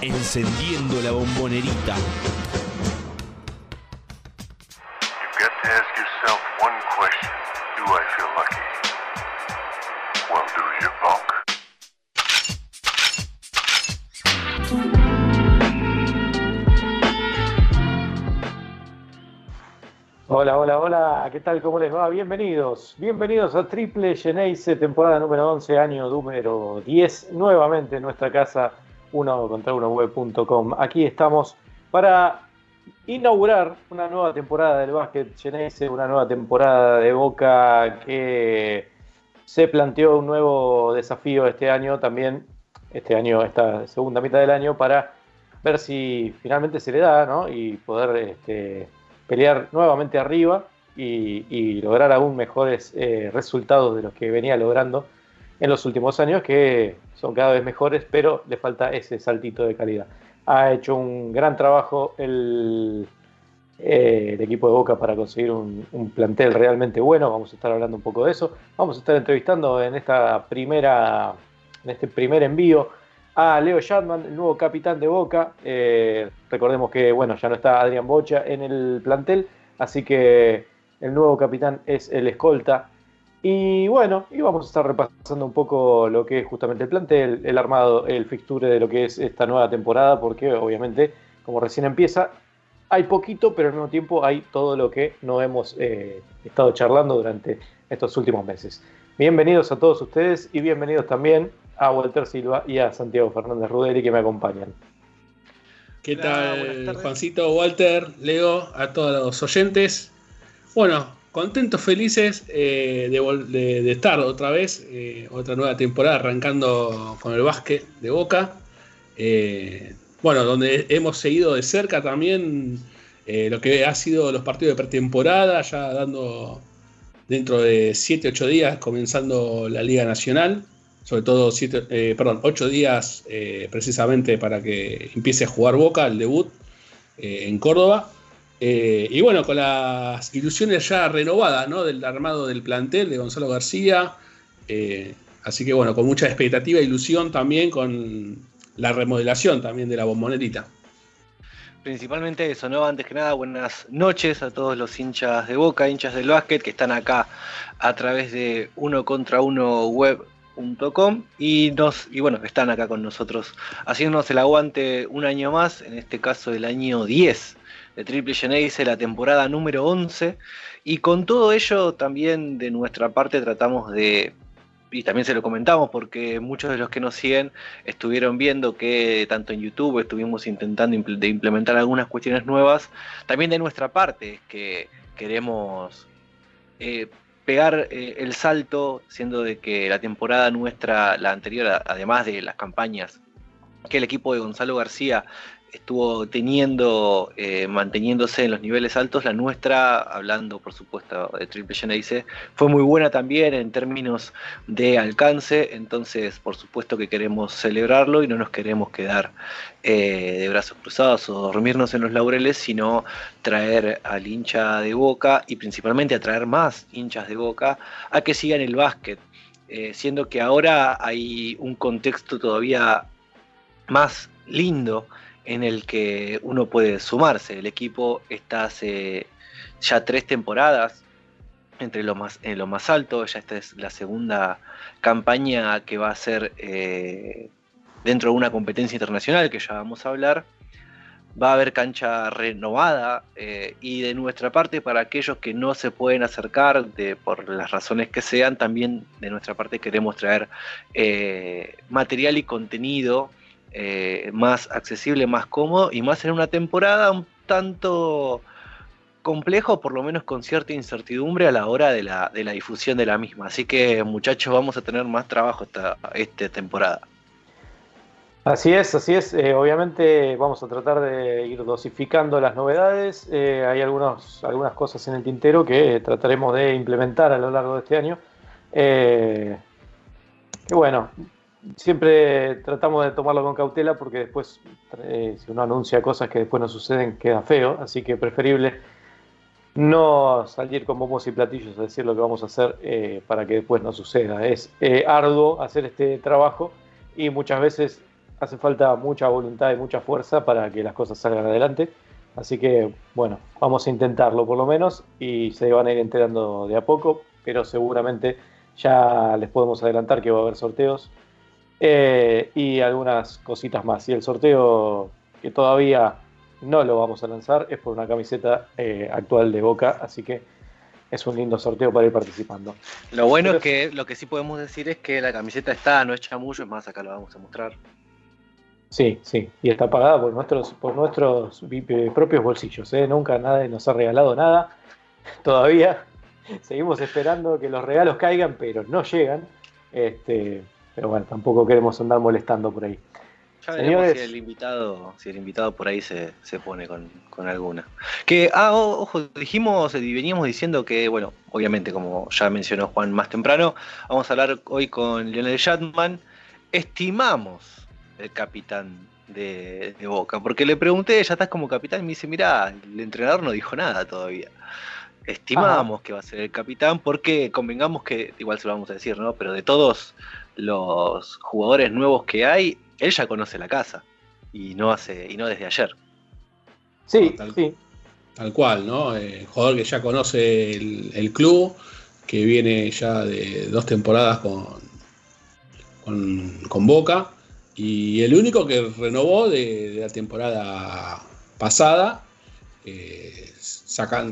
Encendiendo la bombonerita. Hola, hola, hola, ¿qué tal? ¿Cómo les va? Bienvenidos, bienvenidos a Triple Geneise, temporada número 11, año número 10, nuevamente en nuestra casa, 1 contra 1 web.com. Aquí estamos para inaugurar una nueva temporada del básquet Geneise, una nueva temporada de Boca que se planteó un nuevo desafío este año, también este año, esta segunda mitad del año, para ver si finalmente se le da, ¿no? Y poder este, pelear nuevamente arriba y, lograr aún mejores eh, resultados de los que venía logrando en los últimos años, que son cada vez mejores, pero le falta ese saltito de calidad. Ha hecho un gran trabajo el, eh, equipo de Boca para conseguir un, plantel realmente bueno. Vamos a estar hablando un poco de eso. Vamos a estar entrevistando en esta primera, en este primer envío a Leo Shatman, el nuevo capitán de Boca. Eh, recordemos que bueno, ya no está Adrián Bocha en el plantel, así que el nuevo capitán es el escolta. Y bueno, y vamos a estar repasando un poco lo que es justamente el plantel, el armado, el fixture de lo que es esta nueva temporada, porque obviamente, como recién empieza, hay poquito, pero al mismo tiempo hay todo lo que no hemos eh, estado charlando durante estos últimos meses. Bienvenidos a todos ustedes y bienvenidos también a Walter Silva y a Santiago Fernández Ruderi que me acompañan. ¿Qué tal, Juancito, Walter, Leo, a todos los oyentes? Bueno, contentos, felices eh, de, estar otra vez, eh, otra nueva temporada, arrancando con el básquet de Boca. Eh, bueno, donde hemos seguido de cerca también lo que ha sido los partidos de pretemporada, ya dando dentro de 7-8 días comenzando la Liga Nacional sobre todo siete, eh, perdón, ocho días precisamente para que empiece a jugar Boca, el debut en Córdoba. Y bueno, con las ilusiones ya renovadas ¿no? del armado del plantel de Gonzalo García. así que bueno, con mucha expectativa e ilusión también con la remodelación también de la bombonerita. Principalmente eso, ¿no? Antes que nada, buenas noches a todos los hinchas de Boca, hinchas del básquet que están acá a través de uno contra uno web y nos y bueno están acá con nosotros haciéndonos el aguante un año más en este caso el año 10 de Triple Geneise la temporada número 11 y con todo ello también de nuestra parte tratamos de y también se lo comentamos porque muchos de los que nos siguen estuvieron viendo que tanto en YouTube estuvimos intentando de implementar algunas cuestiones nuevas. También de nuestra parte que queremos eh, pegar eh, el salto, siendo de que la temporada nuestra, la anterior, además de las campañas que el equipo de Gonzalo García estuvo teniendo, eh, manteniéndose en los niveles altos. La nuestra, hablando por supuesto de Triple Genesis, fue muy buena también en términos de alcance. Entonces, por supuesto que queremos celebrarlo y no nos queremos quedar eh, de brazos cruzados o dormirnos en los laureles, sino traer al hincha de boca y principalmente atraer más hinchas de boca a que sigan el básquet. Eh, siendo que ahora hay un contexto todavía más lindo en el que uno puede sumarse. El equipo está hace ya tres temporadas entre lo más, en lo más alto, ya esta es la segunda campaña que va a ser eh, dentro de una competencia internacional que ya vamos a hablar. Va a haber cancha renovada eh, y de nuestra parte para aquellos que no se pueden acercar de, por las razones que sean, también de nuestra parte queremos traer eh, material y contenido eh, más accesible, más cómodo y más en una temporada un tanto complejo, por lo menos con cierta incertidumbre a la hora de la, difusión de la misma. Así que muchachos, vamos a tener más trabajo esta, esta temporada. Así es, así es. Eh, obviamente vamos a tratar de ir dosificando las novedades. Eh, hay algunos, algunas cosas en el tintero que trataremos de implementar a lo largo de este año. Eh, bueno, siempre tratamos de tomarlo con cautela porque después, eh, si uno anuncia cosas que después no suceden, queda feo. Así que preferible no salir con bombos y platillos a decir lo que vamos a hacer eh, para que después no suceda. Es eh, arduo hacer este trabajo y muchas veces hace falta mucha voluntad y mucha fuerza para que las cosas salgan adelante. Así que, bueno, vamos a intentarlo por lo menos y se van a ir enterando de a poco, pero seguramente ya les podemos adelantar que va a haber sorteos eh, y algunas cositas más. Y el sorteo que todavía no lo vamos a lanzar es por una camiseta eh, actual de Boca, así que es un lindo sorteo para ir participando. Lo bueno es que lo que sí podemos decir es que la camiseta está, no es chamullo, es más, acá lo vamos a mostrar. Sí, sí, y está pagada por nuestros, por nuestros eh, propios bolsillos. ¿eh? Nunca nadie nos ha regalado nada. Todavía seguimos esperando que los regalos caigan, pero no llegan. Este, pero bueno, tampoco queremos andar molestando por ahí. Ya veremos si el invitado, si el invitado por ahí se, pone con, alguna. Que, ah, ojo, dijimos y veníamos diciendo que, bueno, obviamente, como ya mencionó Juan más temprano, vamos a hablar hoy con Lionel Shatman. Estimamos el capitán de, Boca, porque le pregunté, ya estás como capitán, y me dice, mira, el entrenador no dijo nada todavía. Estimamos que va a ser el capitán, porque convengamos que, igual se lo vamos a decir, ¿no? Pero de todos los jugadores nuevos que hay, él ya conoce la casa y no hace y no desde ayer. Sí, tal, sí. Tal cual, ¿no? Eh, jugador que ya conoce el, club, que viene ya de dos temporadas con, con, Boca y el único que renovó de, la temporada pasada, eh,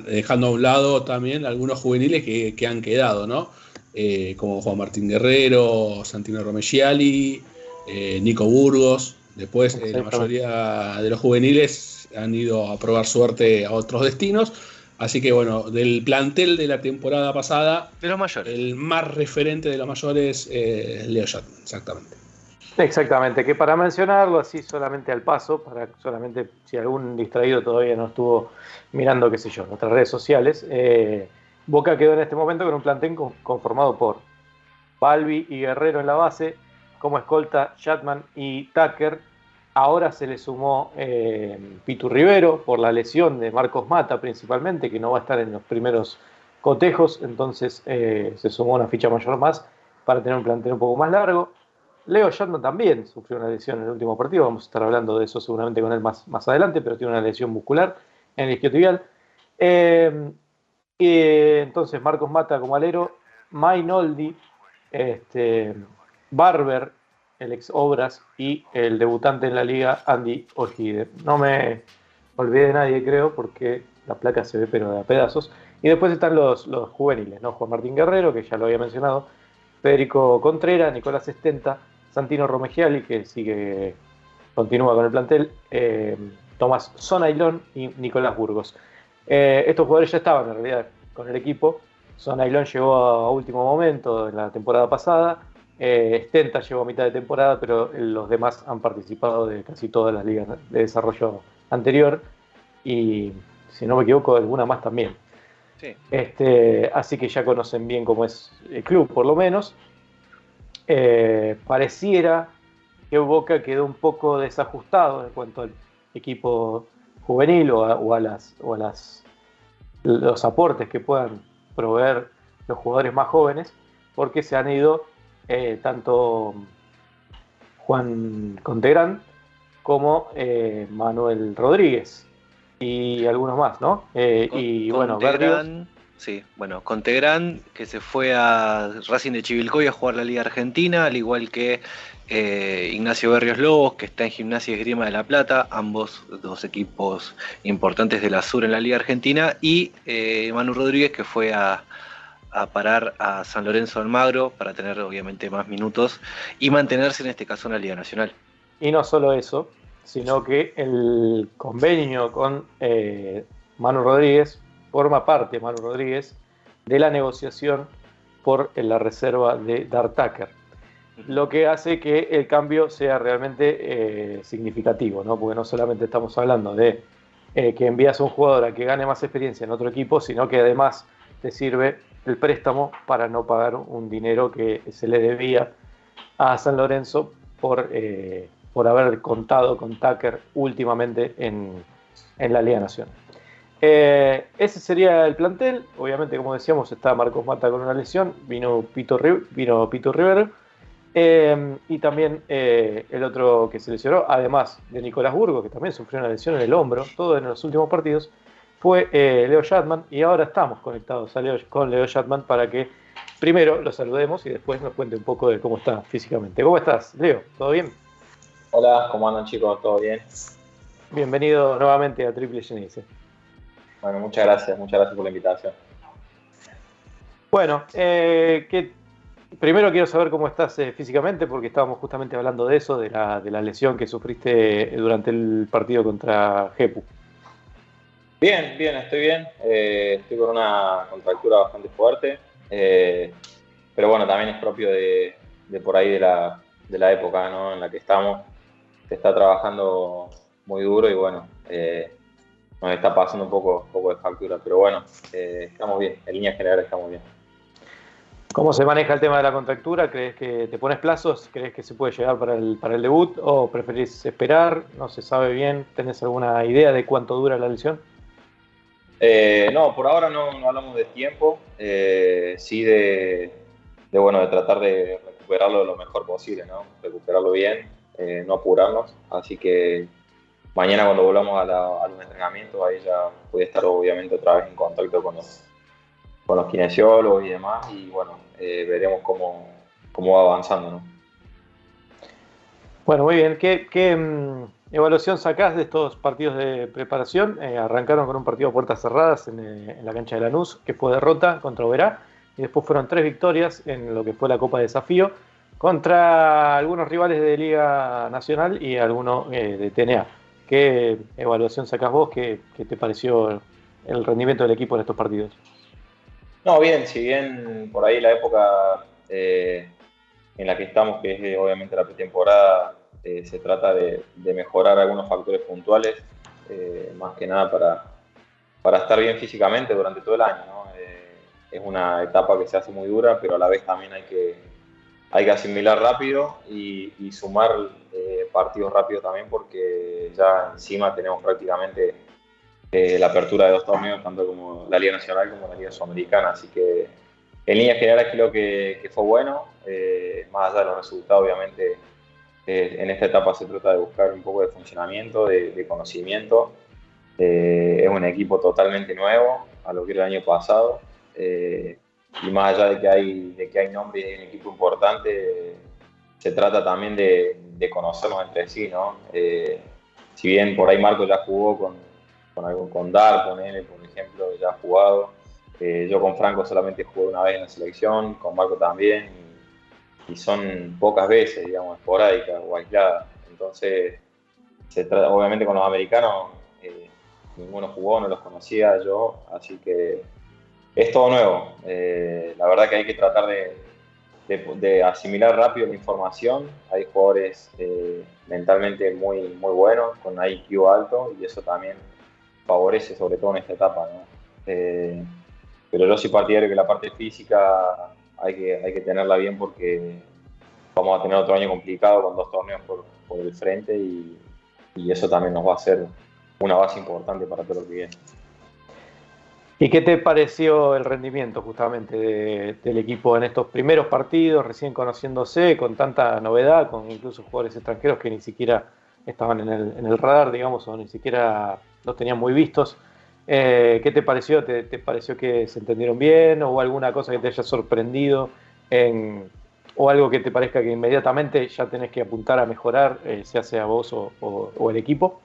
dejando a un lado también algunos juveniles que, han quedado, ¿no? Eh, como Juan Martín Guerrero, Santino Romegiali, eh, Nico Burgos. Después eh, la mayoría de los juveniles han ido a probar suerte a otros destinos. Así que bueno, del plantel de la temporada pasada, de los mayores. el más referente de los mayores es Leo Shatman, exactamente. Exactamente, que para mencionarlo así solamente al paso, para solamente si algún distraído todavía no estuvo mirando, qué sé yo, nuestras redes sociales, eh, Boca quedó en este momento con un plantel conformado por Balbi y Guerrero en la base, como escolta Chatman y Tucker. Ahora se le sumó eh, Pitu Rivero por la lesión de Marcos Mata principalmente, que no va a estar en los primeros cotejos, entonces eh, se sumó una ficha mayor más para tener un plantel un poco más largo. Leo Chatman también sufrió una lesión en el último partido, vamos a estar hablando de eso seguramente con él más, más adelante, pero tiene una lesión muscular en el isquiotibial. Eh, y entonces Marcos Mata como alero, Mainoldi, este, Barber, el ex Obras, y el debutante en la liga, Andy Ojide. No me olvidé de nadie, creo, porque la placa se ve pero de a pedazos. Y después están los, los juveniles, ¿no? Juan Martín Guerrero, que ya lo había mencionado, Federico Contreras, Nicolás Estenta, Santino Romegiali, que sigue, continúa con el plantel, eh, Tomás Sonailón y Nicolás Burgos. Eh, estos jugadores ya estaban en realidad con el equipo. Sonailón llegó a último momento en la temporada pasada. Eh, Stenta llegó a mitad de temporada, pero los demás han participado de casi todas las ligas de desarrollo anterior y, si no me equivoco, alguna más también. Este, así que ya conocen bien cómo es el club, por lo menos. Eh, pareciera que Boca quedó un poco desajustado en cuanto al equipo juvenil o a, las, o a las, los aportes que puedan proveer los jugadores más jóvenes, porque se han ido eh, tanto Juan Contegrán como eh, Manuel Rodríguez y algunos más, ¿no? Eh, y bueno, Contegrán, sí, bueno, Contegrán que se fue a Racing de Chivilcoy a jugar la Liga Argentina, al igual que Ignacio Berrios Lobos, que está en Gimnasia y Esgrima de la Plata, ambos dos equipos importantes de la Sur en la Liga Argentina, y Manu Rodríguez, que fue a, a parar a San Lorenzo Almagro para tener obviamente más minutos y mantenerse en este caso en la Liga Nacional. Y no solo eso, sino que el convenio con eh, Manu Rodríguez forma parte, Manu Rodríguez, de la negociación por la reserva de Dartaker. Lo que hace que el cambio sea realmente eh, significativo, ¿no? porque no solamente estamos hablando de eh, que envías a un jugador a que gane más experiencia en otro equipo, sino que además te sirve el préstamo para no pagar un dinero que se le debía a San Lorenzo por, eh, por haber contado con Tucker últimamente en, la Liga Nacional. Ese sería el plantel. Obviamente, como decíamos, está Marcos Mata con una lesión. Vino Pito, vino Pito Rivero. Eh, y también eh, el otro que se lesionó, además de Nicolás Burgo, que también sufrió una lesión en el hombro, todo en los últimos partidos, fue eh, Leo Shatman. Y ahora estamos conectados con Leo Shatman para que primero lo saludemos y después nos cuente un poco de cómo está físicamente. ¿Cómo estás, Leo? ¿Todo bien? Hola, ¿cómo andan chicos? ¿Todo bien? Bienvenido nuevamente a Triple Genice. Bueno, muchas gracias, muchas gracias por la invitación. Bueno, eh, ¿qué Primero quiero saber cómo estás eh, físicamente, porque estábamos justamente hablando de eso, de la, de la lesión que sufriste durante el partido contra Jepu. Bien, bien, estoy bien. Eh, estoy con una contractura bastante fuerte, eh, pero bueno, también es propio de, por ahí de la, de la época ¿no? en la que estamos. Se está trabajando muy duro y bueno, nos está pasando un poco, un poco de factura, pero bueno, estamos bien, en líneas generales estamos bien. ¿Cómo se maneja el tema de la contractura? ¿Crees que te pones plazos? ¿Crees que se puede llegar para el, para el debut? ¿O preferís esperar? ¿No se sabe bien? ¿Tenés alguna idea de cuánto dura la lesión? Eh, no, por ahora no, hablamos de tiempo, eh, sí de, bueno, de tratar de recuperarlo lo mejor posible, ¿no? Recuperarlo bien, eh, no apurarnos. Así que mañana cuando volvamos a, la, a los entrenamientos, ahí ya voy a estar obviamente otra vez en contacto con los, con los kinesiólogos y demás, y bueno, eh, veremos cómo, cómo, va avanzando. ¿no? Bueno, muy bien. ¿Qué, mm, evaluación sacás de estos partidos de preparación? Eh, arrancaron con un partido a puertas cerradas en, eh, en, la cancha de Lanús, que fue derrota contra Oberá, y después fueron tres victorias en lo que fue la Copa de Desafío contra algunos rivales de Liga Nacional y algunos de TNA. ¿Qué evaluación sacás vos? ¿Qué, ¿Qué te pareció el rendimiento del equipo en estos partidos? No, bien, si bien por ahí la época eh, en la que estamos, que es eh, obviamente la pretemporada, eh, se trata de, mejorar algunos factores puntuales, más que nada para, para, estar bien físicamente durante todo el año. es una etapa que se hace muy dura, pero a la vez también hay que, hay que asimilar rápido y, y sumar partidos rápido también, porque ya encima tenemos prácticamente eh, la apertura de dos torneos, tanto como la Liga Nacional como la Liga Sudamericana. Así que en líneas generales creo que, que fue bueno, eh, más allá de los resultados, obviamente. Eh, en esta etapa se trata de buscar un poco de funcionamiento, de, conocimiento. es un equipo totalmente nuevo a lo que era el año pasado. y más allá de que hay, de que hay nombre y hay un equipo importante, se trata también de, de conocernos entre sí. ¿no? si bien por ahí Marco ya jugó con, con algún con Dar, con él, por ejemplo, ya ha jugado. Eh, yo con Franco solamente jugué una vez en la selección, con Marco también, y, son pocas veces, digamos, esporádicas o aisladas. Entonces, obviamente con los americanos, eh, ninguno jugó, no los conocía yo, así que es todo nuevo. Eh, la verdad que hay que tratar de, de, asimilar rápido la información. Hay jugadores mentalmente muy, muy buenos, con IQ alto, y eso también favorece, sobre todo en esta etapa. Eh, pero yo soy partidario que la parte física hay que, hay que tenerla bien porque vamos a tener otro año complicado con dos torneos por, por el frente y, y, eso también nos va a ser una base importante para todo lo que viene. ¿Y qué te pareció el rendimiento justamente del equipo en estos primeros partidos, recién conociéndose, con tanta novedad, con incluso jugadores extranjeros que ni siquiera estaban en el, en el radar, digamos, o ni siquiera los tenían muy vistos. Eh, ¿Qué te pareció? ¿Te, pareció que se entendieron bien? ¿O alguna cosa que te haya sorprendido? ¿O algo que te parezca que inmediatamente ya tenés que apuntar a mejorar, eh, sea sea vos o, el equipo?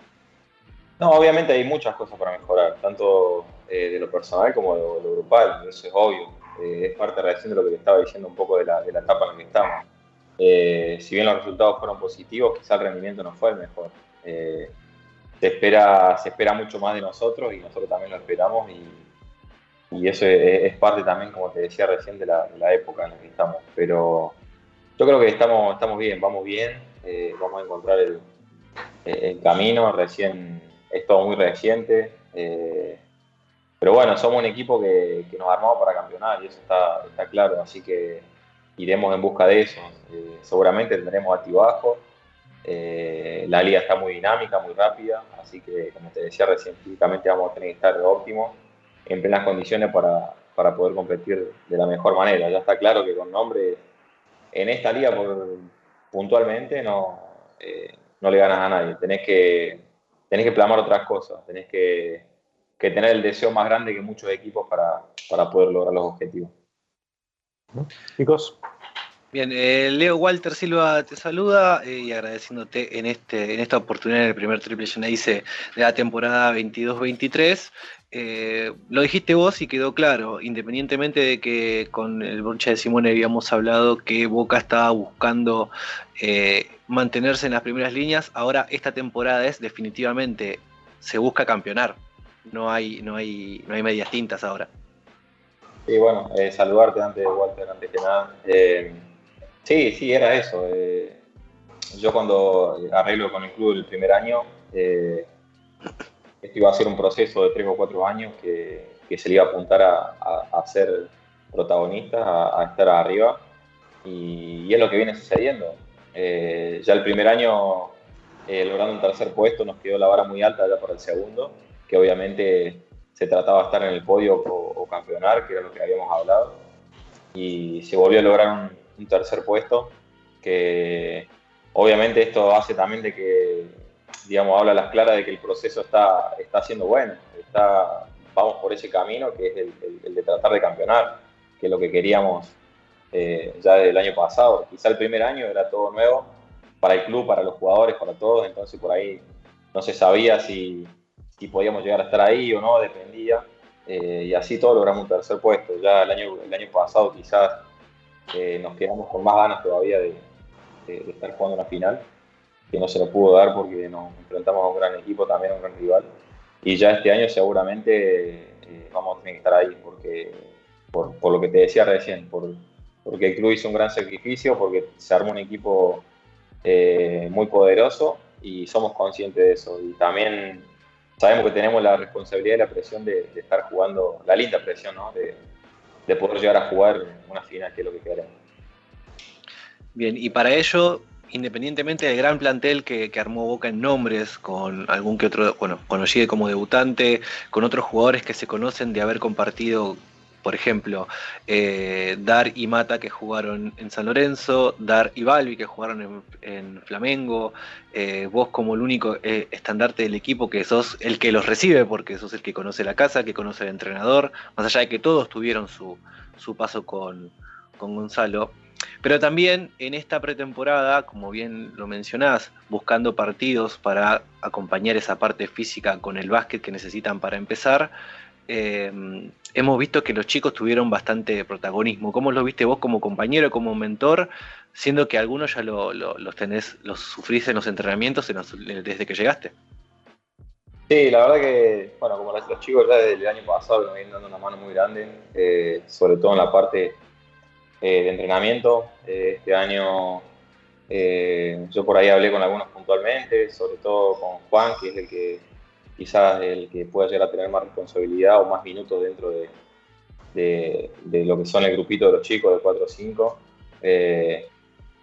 No, obviamente hay muchas cosas para mejorar, tanto eh, de lo personal como de lo, grupal, eso es obvio. es parte recién de lo que te estaba diciendo un poco de la, de la etapa en la que estamos. Si bien los resultados fueron positivos, quizá el rendimiento no fue el mejor se espera, se espera mucho más de nosotros y nosotros también lo esperamos y, eso es, parte también, como te decía recién, de la, época en la que estamos. Pero yo creo que estamos, bien, vamos bien, eh, vamos a encontrar el, camino, recién, es todo muy reciente. Eh, pero bueno, somos un equipo que, que, nos armamos para campeonar y eso está, está claro, así que iremos en busca de eso. Eh, seguramente tendremos altibajos, eh, la liga está muy dinámica, muy rápida, así que, como te decía recién, físicamente vamos a tener que estar óptimo, en plenas condiciones para, para, poder competir de la mejor manera. Ya está claro que con nombre en esta liga puntualmente no, no le ganas a nadie. Tenés que, tenés que plamar otras cosas, tenés que, tener el deseo más grande que muchos equipos para, para poder lograr los objetivos. Chicos. Bien, eh, Leo Walter Silva te saluda eh, y agradeciéndote en, este, en esta oportunidad en el primer triple hice de la temporada 22-23. Eh, lo dijiste vos y quedó claro, independientemente de que con el Broncha de Simone habíamos hablado que Boca estaba buscando mantenerse en las primeras líneas, ahora esta temporada es definitivamente, se busca campeonar, no hay, no hay, no hay medias tintas ahora. Sí, bueno, saludarte antes, Walter, antes que nada. Sí, sí, era eso. Eh, yo cuando arreglo con el club el primer año, eh, esto iba a ser un proceso de tres o cuatro años que, se le iba a apuntar a, ser protagonista, a, estar arriba, y, es lo que viene sucediendo. Eh, ya el primer año, logrando un tercer puesto, nos quedó la vara muy alta ya para el segundo, que obviamente se trataba de estar en el podio o, campeonar, que era lo que habíamos hablado, y se volvió a lograr un un tercer puesto, que obviamente esto hace también de que, digamos, habla a las claras de que el proceso está, está siendo bueno, está, vamos por ese camino que es el, de tratar de campeonar, que es lo que queríamos eh, ya desde el año pasado. Quizá el primer año era todo nuevo para el club, para los jugadores, para todos, entonces por ahí no se sabía si, si podíamos llegar a estar ahí o no, dependía. Eh, y así todo logramos un tercer puesto. Ya el año, el año pasado quizás nos quedamos con más ganas todavía de, estar jugando una final, que no se lo pudo dar porque nos enfrentamos a un gran equipo, también a un gran rival. Y ya este año seguramente eh, vamos a tener que estar ahí, porque por, lo que te decía recién, por, porque el club hizo un gran sacrificio, porque se armó un equipo eh, muy poderoso y somos conscientes de eso. Y también sabemos que tenemos la responsabilidad y la presión de, estar jugando, la linda presión, ¿no? De, de poder llegar a jugar una final, que es lo que queremos. Bien, y para ello, independientemente del gran plantel que, armó Boca en nombres, con algún que otro, bueno, conocido como debutante, con otros jugadores que se conocen de haber compartido, por ejemplo, eh, Dar y Mata que jugaron en San Lorenzo, Dar y Balbi que jugaron en, Flamengo, eh, vos como el único eh, estandarte del equipo que sos el que los recibe, porque sos el que conoce la casa, que conoce el entrenador, más allá de que todos tuvieron su, su paso con, con Gonzalo. Pero también en esta pretemporada, como bien lo mencionás, buscando partidos para acompañar esa parte física con el básquet que necesitan para empezar, eh, hemos visto que los chicos tuvieron bastante protagonismo. ¿Cómo lo viste vos como compañero, como mentor, siendo que algunos ya los tenés, los sufrís en los entrenamientos desde que llegaste? Sí, la verdad que, bueno, como los chicos desde el año pasado me vienen dando una mano muy grande, eh, sobre todo en la parte eh, de entrenamiento. Este año yo por ahí hablé con algunos puntualmente, sobre todo con Juan, que es el que quizás el que pueda llegar a tener más responsabilidad o más minutos dentro de, lo que son el grupito de los chicos de 4 o 5.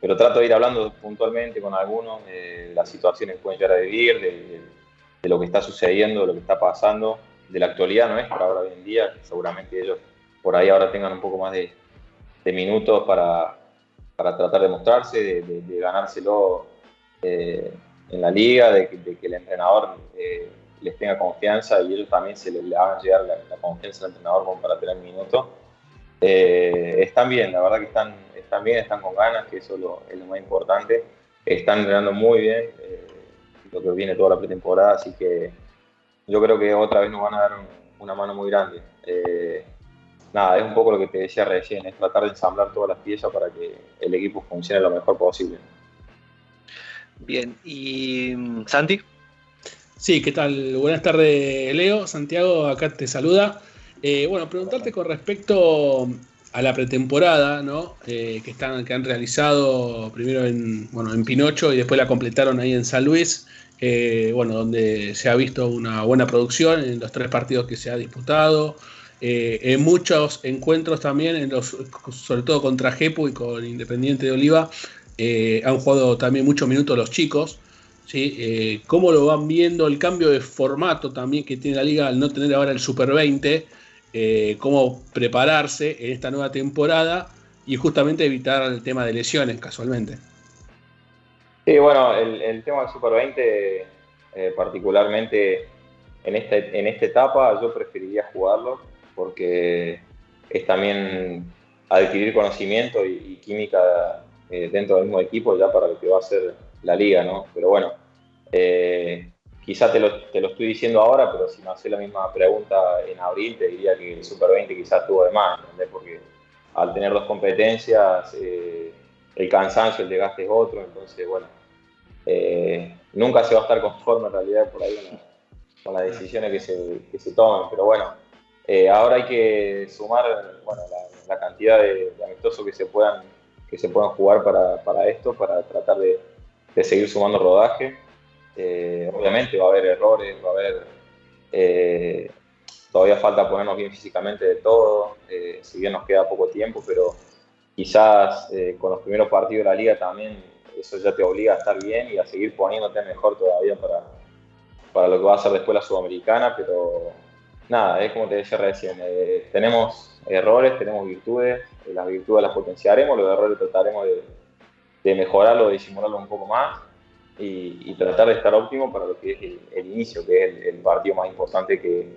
pero trato de ir hablando puntualmente con algunos de las situaciones que pueden llegar a vivir, de, lo que está sucediendo, de lo que está pasando, de la actualidad nuestra ahora hoy en día, seguramente ellos por ahí ahora tengan un poco más de, minutos para, tratar de mostrarse, de, ganárselo eh, en la liga, de que, el entrenador eh, les tenga confianza y ellos también se les, hagan llegar la, confianza al entrenador para tener minutos. Eh, están bien, la verdad que están, están bien, están con ganas, que eso es lo más importante. Están entrenando muy bien lo que viene toda la pretemporada, así que yo creo que otra vez nos van a dar una mano muy grande. Eh, nada, es un poco lo que te decía recién, es tratar de ensamblar todas las piezas para que el equipo funcione lo mejor posible. Bien, ¿y mm, Santi? Sí, ¿qué tal? Buenas tardes, Leo. Santiago, acá te saluda. Eh, bueno, preguntarte con respecto a la pretemporada, ¿no? Eh, que, están, que han realizado primero en, bueno, en Pinocho y después la completaron ahí en San Luis. Eh, bueno, donde se ha visto una buena producción en los tres partidos que se ha disputado. En muchos encuentros también, en los, sobre todo contra Jepu y con Independiente de Oliva, han jugado también muchos minutos los chicos. ¿Sí? ¿Cómo lo van viendo el cambio de formato también que tiene la liga al no tener ahora el Super 20? cómo prepararse en esta nueva temporada y justamente evitar el tema de lesiones casualmente. Sí, bueno, el, tema del Super 20, eh, particularmente en esta, en esta etapa, yo preferiría jugarlo porque es también adquirir conocimiento y, química eh, dentro del mismo equipo ya para lo que va a ser la liga, ¿no? Pero bueno, eh, quizás te lo, te lo, estoy diciendo ahora, pero si me haces la misma pregunta en abril, te diría que el Super 20 quizás estuvo de más, ¿entendés? Porque al tener dos competencias, eh, el cansancio, el desgaste es otro, entonces, bueno, eh, nunca se va a estar conforme en realidad por ahí con, las decisiones que se, que se, tomen, pero bueno, eh, ahora hay que sumar bueno, la, cantidad de, amistosos que se puedan, que se puedan jugar para, para esto, para tratar de, de seguir sumando rodaje. obviamente va a haber errores, va a haber Todavía falta ponernos bien físicamente de todo, eh, si bien nos queda poco tiempo, pero quizás eh, con los primeros partidos de la liga también eso ya te obliga a estar bien y a seguir poniéndote mejor todavía para, para lo que va a ser después la Sudamericana, pero nada, es como te decía recién, eh, tenemos errores, tenemos virtudes, las virtudes las potenciaremos, los errores trataremos de, de mejorarlo, de disimularlo un poco más y, tratar de estar óptimo para lo que es el, inicio, que es el partido más importante que,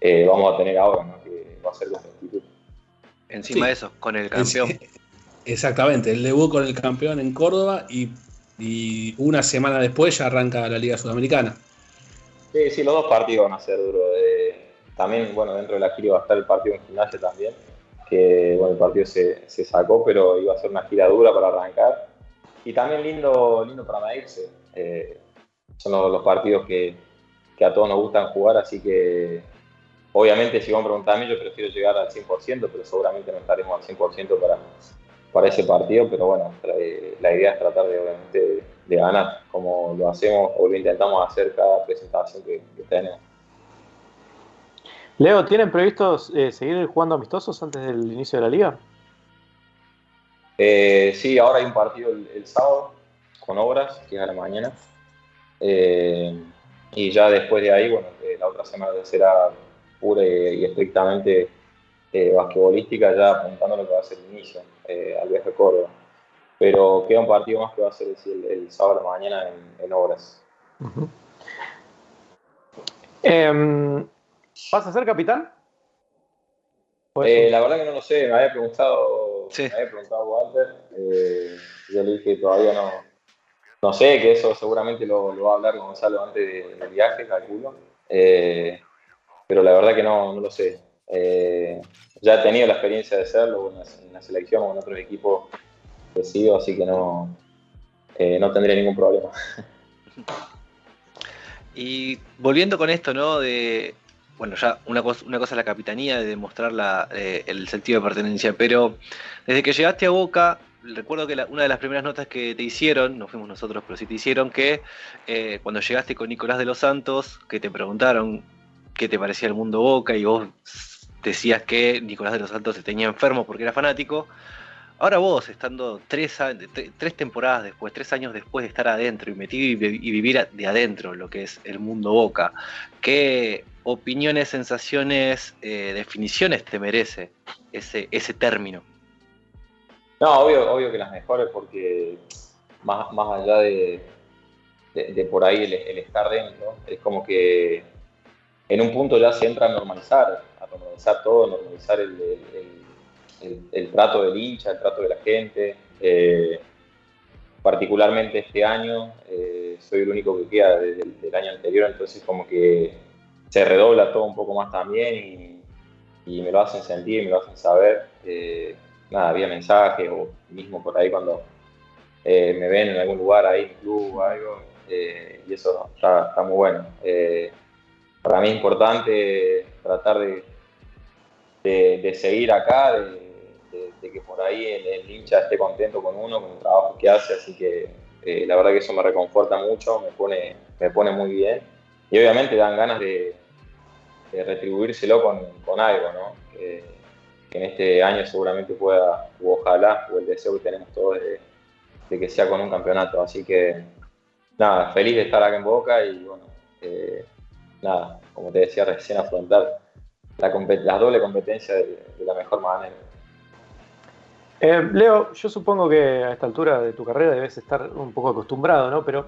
eh, vamos a tener ahora, ¿no? que va a ser contra Instituto. Encima de eso, con el campeón. exactamente, el debut con el campeón en Córdoba y, una semana después ya arranca la Liga Sudamericana. Sí, sí, los dos partidos van a ser duros. Eh, también, bueno, dentro de la gira va a estar el partido en gimnasia también, que bueno, el partido se, sacó, pero iba a ser una gira dura para arrancar. Y también lindo, lindo para medirse. Eh, son los, partidos que, que, a todos nos gustan jugar, así que Obviamente, si me a mí, yo prefiero llegar al 100%, pero seguramente no estaremos al 100% para, para ese partido. Pero bueno, la idea es tratar de, obviamente, de ganar, como lo hacemos o lo intentamos hacer cada presentación que, tenemos. Leo, ¿tienen previsto eh, seguir jugando amistosos antes del inicio de la liga? Eh, sí, ahora hay un partido el, sábado con obras, que es a la mañana. Eh, y ya después de ahí, bueno, la otra semana será pura y, estrictamente eh, basquetbolística, ya apuntando a lo que va a ser el inicio, eh, al viaje a Córdoba. Pero queda un partido más que va a ser el, sábado de mañana en, Obras. Em, ¿Vas a ser capitán? Eh, la verdad que no lo sé, me había preguntado, me había preguntado Walter, eh, yo le dije todavía no, no sé, que eso seguramente lo, va a hablar Gonzalo antes del viaje, calculo. Eh, pero la verdad que no, no lo sé. Eh, ya he tenido la experiencia de hacerlo en la, selección o en otros equipos que sigo, así que no, eh, no tendría ningún problema. Y volviendo con esto, ¿no? De, bueno, ya una cosa, una la capitanía, de demostrar la, eh, el sentido de pertenencia, pero desde que llegaste a Boca, recuerdo que una de las primeras notas que te hicieron, no fuimos nosotros, pero sí te hicieron, que cuando llegaste con Nicolás de los Santos, que te preguntaron qué te parecía el mundo Boca y vos decías que Nicolás de los Santos se tenía enfermo porque era fanático. Ahora vos, estando tres, tres temporadas después, tres años después de estar adentro y metido y, vivir de adentro lo que es el mundo Boca, ¿qué opiniones, sensaciones, eh, definiciones te merece ese, ese término? No, obvio, obvio que las mejores porque más, más allá de, de, por ahí el estar dentro, es como que en un punto ya se entra a normalizar, a normalizar todo, a normalizar el, trato del hincha, el trato de la gente. Eh, particularmente este año, eh, soy el único que queda desde el año anterior, entonces como que se redobla todo un poco más también y, me lo hacen sentir, me lo hacen saber. Eh, nada, había mensajes o mismo por ahí cuando me ven en algún lugar ahí, en club o algo, y eso está, muy bueno para mí es importante tratar de, de, seguir acá, de, que por ahí el, hincha esté contento con uno, con el trabajo que hace, así que eh, la verdad que eso me reconforta mucho, me pone, me pone muy bien y obviamente dan ganas de, retribuírselo con, algo, ¿no? Que, en este año seguramente pueda, o ojalá, o el deseo que tenemos todos de, que sea con un campeonato, así que nada, feliz de estar acá en Boca y bueno, eh, nada, como te decía recién, afrontar la, la doble competencia de, la mejor manera. Eh, Leo, yo supongo que a esta altura de tu carrera debes estar un poco acostumbrado, ¿no? Pero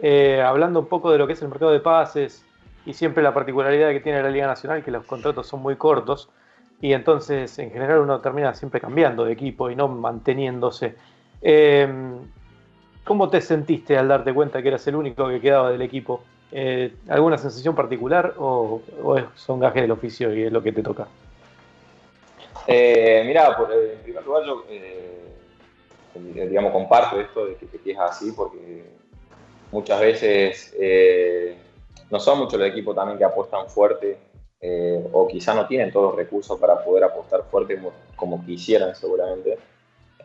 eh, hablando un poco de lo que es el mercado de pases y siempre la particularidad que tiene la Liga Nacional, que los contratos son muy cortos y entonces en general uno termina siempre cambiando de equipo y no manteniéndose. Eh, ¿Cómo te sentiste al darte cuenta que eras el único que quedaba del equipo? Eh, ¿Alguna sensación particular o, son gajes del oficio y es lo que te toca? Eh, mira, en primer lugar yo digamos, comparto esto de que te quejas así porque muchas veces no son muchos los equipos también que apuestan fuerte o quizá no tienen todos los recursos para poder apostar fuerte como, quisieran seguramente.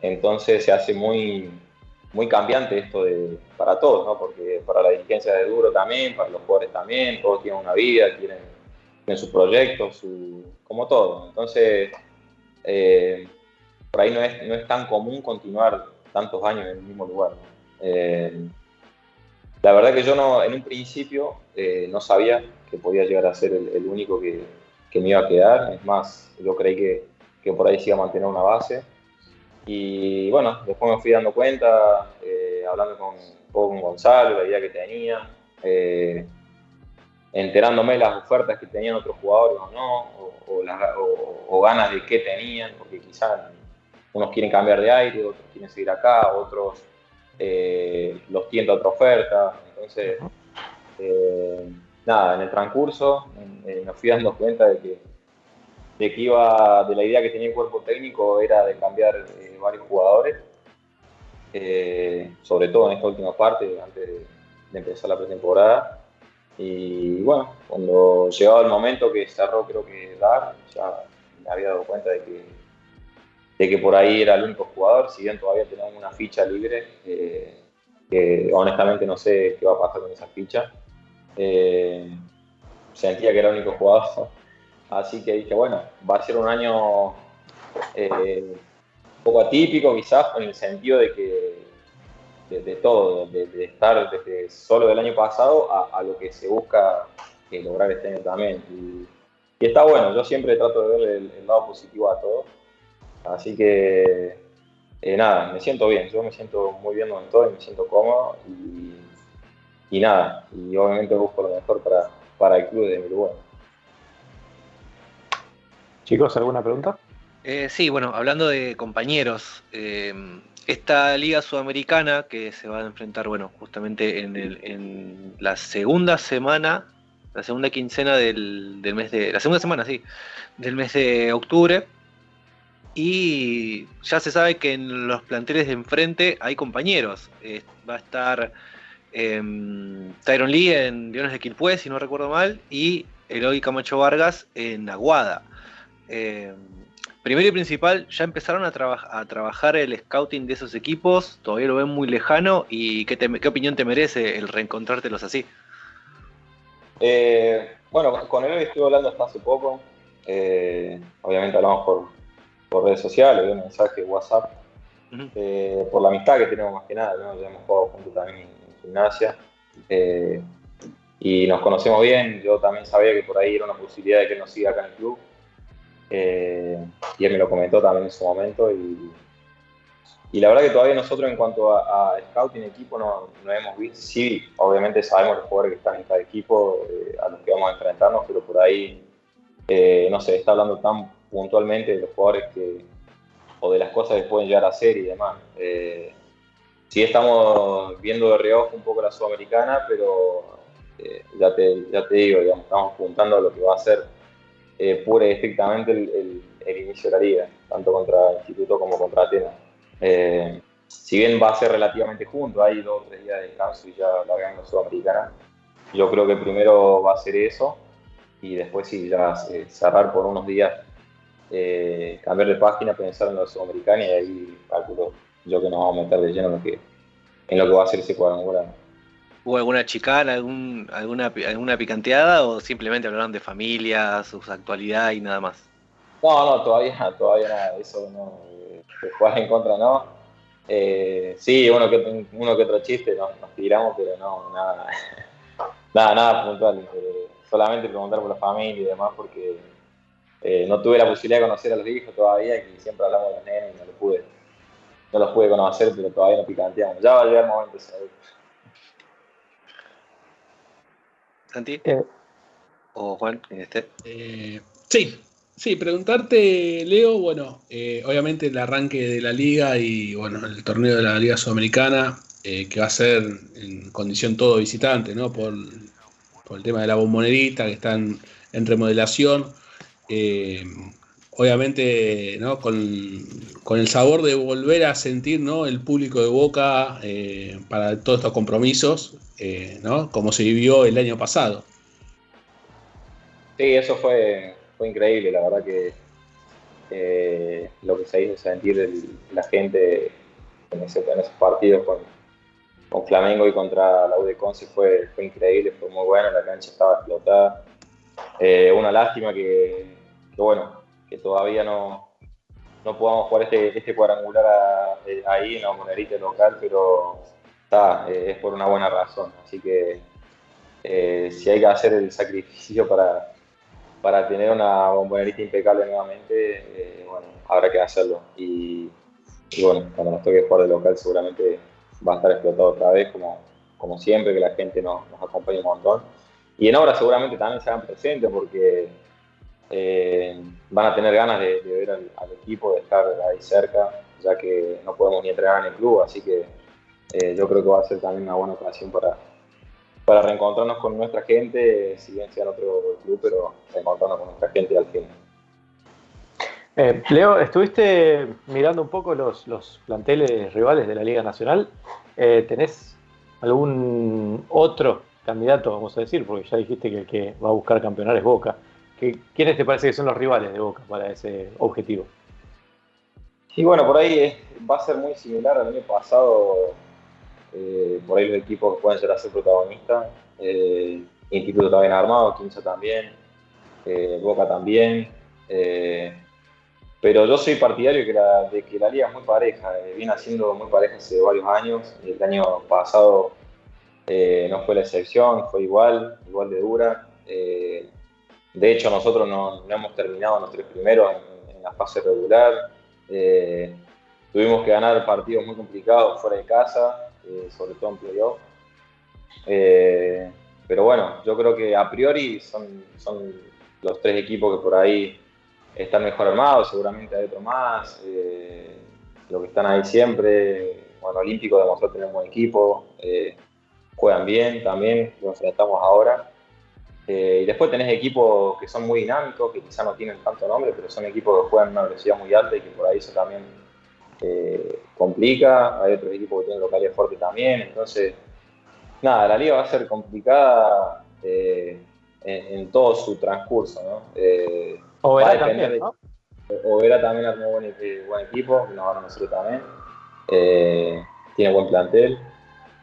Entonces se hace muy, muy cambiante esto para todos, ¿no? porque para la dirigencia de Duro también, para los jugadores también, todos tienen una vida, tienen, sus proyectos, su, como todo. Entonces, eh, por ahí no es, no es tan común continuar tantos años en el mismo lugar. Eh, la verdad que yo no, en un principio eh, no sabía que podía llegar a ser el, único que, que, me iba a quedar. Es más, yo creí que, que por ahí se iba a mantener una base. Y bueno, después me fui dando cuenta, eh, hablando con, con Gonzalo, la idea que tenía, eh, enterándome de las ofertas que tenían otros jugadores o no, o, ganas de qué tenían, porque quizás unos quieren cambiar de aire, otros quieren seguir acá, otros eh, los tienta otra oferta. Entonces, nada, en el transcurso me fui dando cuenta de que de que iba, de la idea que tenía el cuerpo técnico era de cambiar eh, varios jugadores, eh, sobre todo en esta última parte, antes de, empezar la pretemporada. Y bueno, cuando llegaba el momento que cerró, creo que Dar, ya me había dado cuenta de que, de que por ahí era el único jugador, si bien todavía teníamos una ficha libre, eh, que honestamente no sé qué va a pasar con esa ficha. sentía que era el único jugador Así que dije, bueno, va a ser un año eh, un poco atípico quizás en el sentido de que de, todo, de, estar desde solo del año pasado a, lo que se busca eh, lograr este año también. Y, está bueno, yo siempre trato de ver el, lado positivo a todo. Así que eh, nada, me siento bien, yo me siento muy bien con todo y me siento cómodo y, nada, y obviamente busco lo mejor para, para el club de mi lugar. Chicos, ¿alguna pregunta? Eh, sí, bueno, hablando de compañeros, eh, esta liga sudamericana que se va a enfrentar, bueno, justamente en, la segunda semana, la segunda quincena del, mes de, la segunda semana, sí, del mes de octubre, y ya se sabe que en los planteles de enfrente hay compañeros. Eh, va a estar Tyron Lee en Leones de Quilpué, si no recuerdo mal, y Eloy Camacho Vargas en Aguada. Eh, primero y principal, ya empezaron a, trabajar el scouting de esos equipos, todavía lo ven muy lejano y ¿qué, opinión te merece el reencontrártelos así? Eh, bueno, con él estuve hablando hasta hace poco, eh, obviamente hablamos por, redes sociales, un mensaje, WhatsApp, por la amistad que tenemos más que nada, ¿no? ya hemos jugado juntos también en gimnasia y nos conocemos bien, yo también sabía que por ahí era una posibilidad de que nos siga acá en el club eh, y él me lo comentó también en su momento. Y, y la verdad que todavía nosotros en cuanto a, scouting equipo no, no, hemos visto, sí, obviamente sabemos los jugadores que están en cada equipo, eh, a los que vamos a enfrentarnos, pero por ahí eh, no se está hablando tan puntualmente de los jugadores que, o de las cosas que pueden llegar a ser y demás. sí estamos viendo de reojo un poco la sudamericana, pero ya, te, ya te digo, digamos, estamos apuntando a lo que va a ser eh, pura y estrictamente el, inicio de la liga, tanto contra Instituto como contra Atenas. Eh, si bien va a ser relativamente junto, hay dos o tres días de descanso y ya la sudamericana, yo creo que primero va a ser eso y después sí, ya eh, cerrar por unos días, eh, cambiar de página, pensar en la sudamericana y ahí calculo yo que nos vamos a meter de lleno en lo que, en lo que va a ser ese cuadrangular. ¿Hubo alguna chicana, algún, alguna, alguna picanteada o simplemente hablaron de familia, su actualidad y nada más? No, no, todavía, todavía nada, eso no, de jugar en contra no. Eh, sí, uno que, uno que otro chiste nos, tiramos, pero no, nada, nada, nada puntual. solamente preguntar por la familia y demás, porque eh, no tuve la posibilidad de conocer a los hijos todavía, que siempre hablamos de los nenes y no los pude, no los pude conocer, pero todavía no picanteamos. Ya va a llegar el momento, seguro. Santi. Eh. o Juan, en este. Eh, sí, sí, preguntarte, Leo, bueno, eh, obviamente el arranque de la liga y bueno, el torneo de la Liga Sudamericana, que va a ser en condición todo visitante, ¿no? Por, por el tema de la bombonerita, que están en remodelación. Obviamente, ¿no? Con, con, el sabor de volver a sentir ¿no? el público de Boca para todos estos compromisos, ¿no? Como se vivió el año pasado. Sí, eso fue, fue increíble, la verdad que eh, lo que se hizo sentir la gente en, esos partidos con, con, Flamengo y contra la U de Conce fue, fue increíble, fue muy bueno, la cancha estaba explotada. Eh, una lástima que, que, bueno, que todavía no, no podamos jugar este, este cuadrangular ahí en la monerita local, pero está, eh, es por una buena razón. Así que eh, si hay que hacer el sacrificio para, para tener una bombonerita impecable nuevamente, eh, bueno, habrá que hacerlo. Y, bueno, cuando nos toque jugar de local seguramente va a estar explotado otra vez, como, como siempre, que la gente nos, nos acompañe un montón. Y en obra seguramente también se hagan presentes porque eh, van a tener ganas de, ver al, equipo, de estar ahí cerca, ya que no podemos ni entrenar en el club, así que eh, yo creo que va a ser también una buena ocasión para, para reencontrarnos con nuestra gente, si bien sea en otro club, pero reencontrarnos con nuestra gente al fin. Eh, Leo, estuviste mirando un poco los, los planteles rivales de la Liga Nacional. ¿Tenés algún otro candidato, vamos a decir? Porque ya dijiste que el que va a buscar campeonar es Boca. ¿Quiénes te parece que son los rivales de Boca para ese objetivo? Y bueno, por ahí va a ser muy similar al año pasado eh, por ahí los equipos pueden ser a ser protagonistas. Eh, Instituto bien armado, Quinza también, eh, Boca también. Eh, pero yo soy partidario de que, la, liga es muy pareja, viene siendo muy pareja hace varios años. El año pasado no fue la excepción, fue igual, igual de dura. De hecho, nosotros no, hemos terminado los tres primeros en, la fase regular. tuvimos que ganar partidos muy complicados fuera de casa, eh, sobre todo en playoff. Eh, pero bueno, yo creo que a priori son, los tres equipos que por ahí están mejor armados, seguramente hay otro más, eh, los que están ahí siempre, bueno, Olímpico demostró tener un buen equipo, eh, juegan bien también, lo enfrentamos ahora. Eh, y después tenés equipos que son muy dinámicos, que quizá no tienen tanto nombre, pero son equipos que juegan a una velocidad muy alta y que por ahí eso también eh, complica, hay otros equipos que tienen localidad fuerte también, entonces, nada, la liga va a ser complicada eh, en, en, todo su transcurso, ¿no? Oberá también, también armó buen, buen equipo, nos van a nosotros también, tiene buen plantel,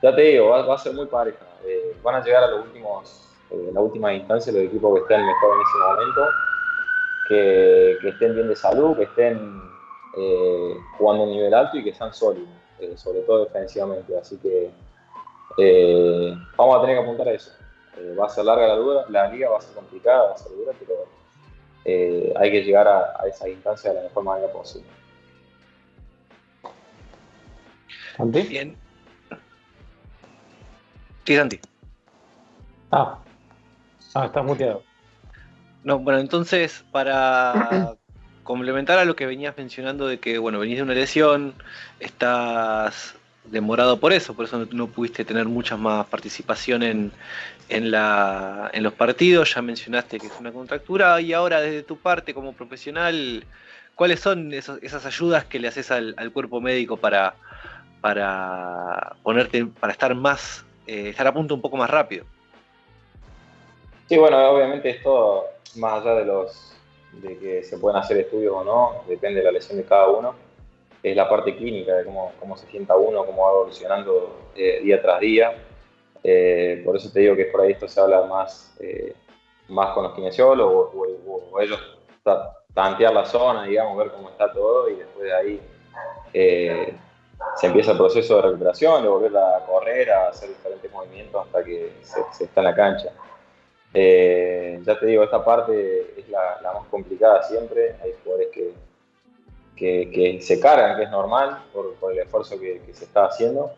ya te digo, va, va a ser muy pareja, van a llegar a los últimos, eh, la última instancia los equipos que estén mejor en ese momento, que, que estén bien de salud, que estén eh, jugando a un nivel alto y que sean sólidos, eh, sobre todo defensivamente. Así que eh, vamos a tener que apuntar a eso. Eh, va a ser larga la, dura, la liga, va a ser complicada, va a ser dura, pero eh, hay que llegar a, a, esa instancia de la mejor manera posible. ¿Santi? Bien. Sí, Santi. Ah, ah estás muteado. No, bueno, entonces, para complementar a lo que venías mencionando de que, bueno, venís de una lesión, estás demorado por eso, por eso no, no pudiste tener mucha más participación en, en, la, en los partidos, ya mencionaste que es una contractura y ahora desde tu parte como profesional, ¿cuáles son esos, esas ayudas que le haces al, al, cuerpo médico para, para ponerte, para estar más, eh, estar a punto un poco más rápido? Sí, bueno, obviamente esto, más allá de los de que se pueden hacer estudios o no, depende de la lesión de cada uno, es la parte clínica, de cómo, cómo se sienta uno, cómo va evolucionando eh, día tras día. Eh, por eso te digo que por ahí esto se habla más, eh, más con los kinesiólogos o, ellos tantear la zona, digamos, ver cómo está todo y después de ahí se empieza el proceso de recuperación, de volver a correr, a hacer diferentes movimientos hasta que se está en la cancha. Eh, ya te digo, esta parte es la, más complicada siempre, hay jugadores que, que, se cargan, que es normal por, el esfuerzo que, se está haciendo,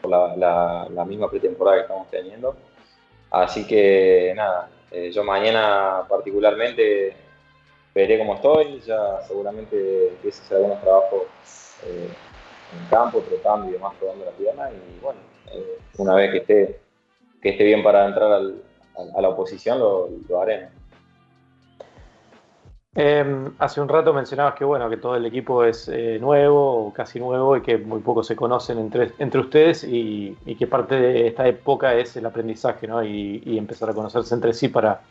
por la, misma pretemporada que estamos teniendo. Así que nada, eh, yo mañana particularmente veré cómo estoy, ya seguramente empiezo a hacer algunos trabajos eh, en campo, trotando y demás, probando la pierna. Y bueno, eh, una vez que esté, que esté bien para entrar a la oposición lo, lo haremos. Em, hace un rato mencionabas que bueno, que todo el equipo es eh, nuevo casi nuevo y que muy pocos se conocen entre, entre ustedes y, que parte de esta época es el aprendizaje y, empezar a conocerse entre sí para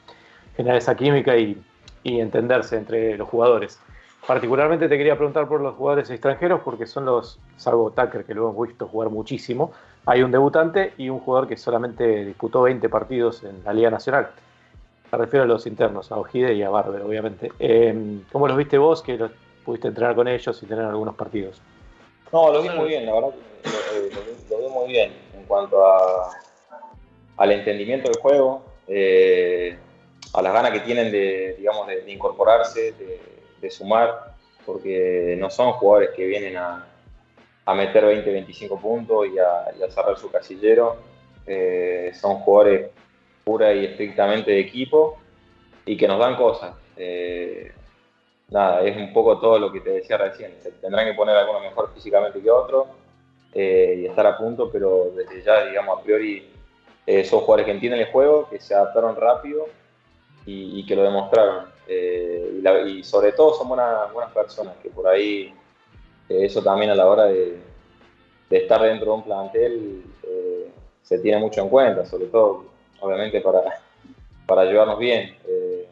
generar esa química y, entenderse entre los jugadores. Particularmente te quería preguntar por los jugadores extranjeros porque son los, salvo Tucker que lo hemos visto jugar muchísimo, hay un debutante y un jugador que solamente disputó 20 partidos en la Liga Nacional. Me refiero a los internos, a Ojide y a Barber, obviamente. Eh, ¿Cómo los viste vos que los pudiste entrenar con ellos y tener algunos partidos? No, lo vi muy bien, la verdad lo, vi muy bien en cuanto a, al entendimiento del juego, eh, a las ganas que tienen de, digamos, de, incorporarse, de, sumar, porque no son jugadores que vienen a, meter 20, 25 puntos y a, cerrar su casillero. Eh, son jugadores pura y estrictamente de equipo y que nos dan cosas. Eh, nada, es un poco todo lo que te decía recién. tendrán que poner alguno mejor físicamente que otro eh, y estar a punto, pero desde ya, digamos, a priori eh, son jugadores que entienden el juego, que se adaptaron rápido y, que lo demostraron. Y, sobre todo son buenas, buenas personas, que por ahí eso también a la hora de, estar dentro de un plantel se tiene mucho en cuenta, sobre todo obviamente para, para llevarnos bien. Eh,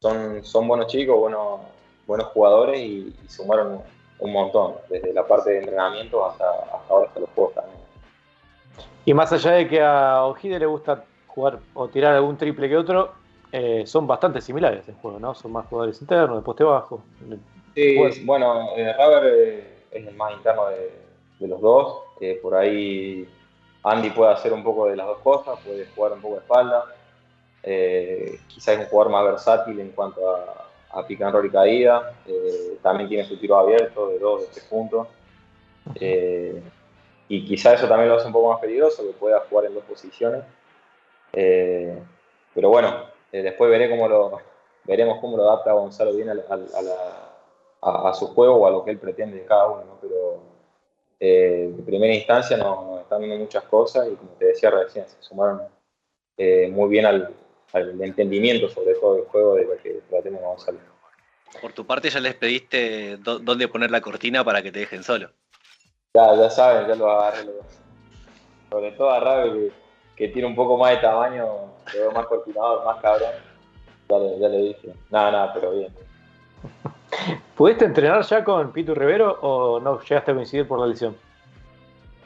son, son buenos chicos, buenos, buenos jugadores y, sumaron un montón, desde la parte de entrenamiento hasta, ahora hasta los juegos también. Y más allá de que a Ojide le gusta jugar o tirar algún triple que otro, eh, son bastante similares el juego, ¿no? Son más jugadores internos, de poste bajo. Sí, bueno, eh, Raver es el más interno de, de los dos. por ahí Andy puede hacer un poco de las dos cosas, puede jugar un poco de espalda. Eh, quizás es un jugador más versátil en cuanto a, a pick and roll y caída. Eh, también tiene su tiro abierto de dos, de tres puntos. Eh, y quizás eso también lo hace un poco más peligroso, que pueda jugar en dos posiciones. pero bueno, después veré cómo lo, veremos cómo lo adapta Gonzalo bien a, a, su juego o a lo que él pretende de cada uno. Pero eh, de primera instancia nos, están dando muchas cosas y como te decía recién, se sumaron eh, muy bien al, entendimiento sobre todo del juego de lo que tratemos de salir. Por tu parte ya les pediste dónde poner la cortina para que te dejen solo. Ya, ya saben, ya lo agarré. Sobre todo a Rabe que, tiene un poco más de tamaño, lo veo más cortinador, más cabrón. Ya le, ya le dije. Nada, nada, pero bien. ¿Pudiste entrenar ya con Pitu Rivero o no llegaste a coincidir por la lesión?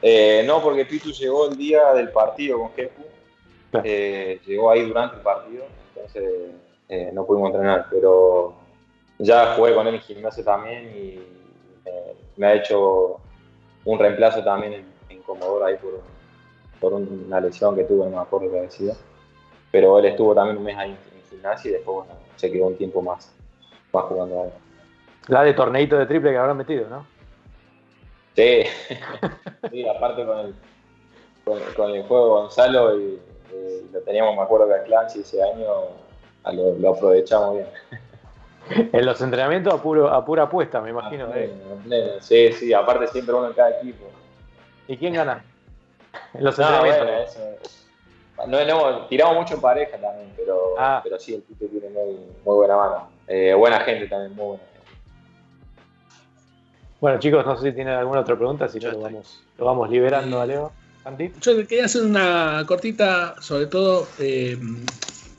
Eh, no, porque Pitu llegó el día del partido con Jefu. Eh, llegó ahí durante el partido, entonces eh, no pudimos entrenar, pero ya jugué con él en gimnasia también y me ha hecho un reemplazo también en, en Comodoro ahí por, por, una lesión que tuve, no me acuerdo qué decía. Pero él estuvo también un mes ahí en, gimnasia y después se quedó un tiempo más, más jugando ahí. La de torneito de triple que habrán metido, ¿no? Sí, sí aparte con el, con, el juego de Gonzalo y, lo teníamos, me acuerdo que a Clancy ese año lo, aprovechamos bien. En los entrenamientos a, puro, a pura apuesta, me imagino. sí, sí, aparte siempre uno en cada equipo. ¿Y quién gana? En los entrenamientos. no, tiramos mucho en pareja también, pero, ah. pero sí, el tipo tiene muy, muy buena mano. Eh, buena gente también, muy buena. Bueno, chicos, no sé si tienen alguna otra pregunta, si no lo vamos, lo vamos liberando a Leo. Yo quería hacer una cortita, sobre todo eh,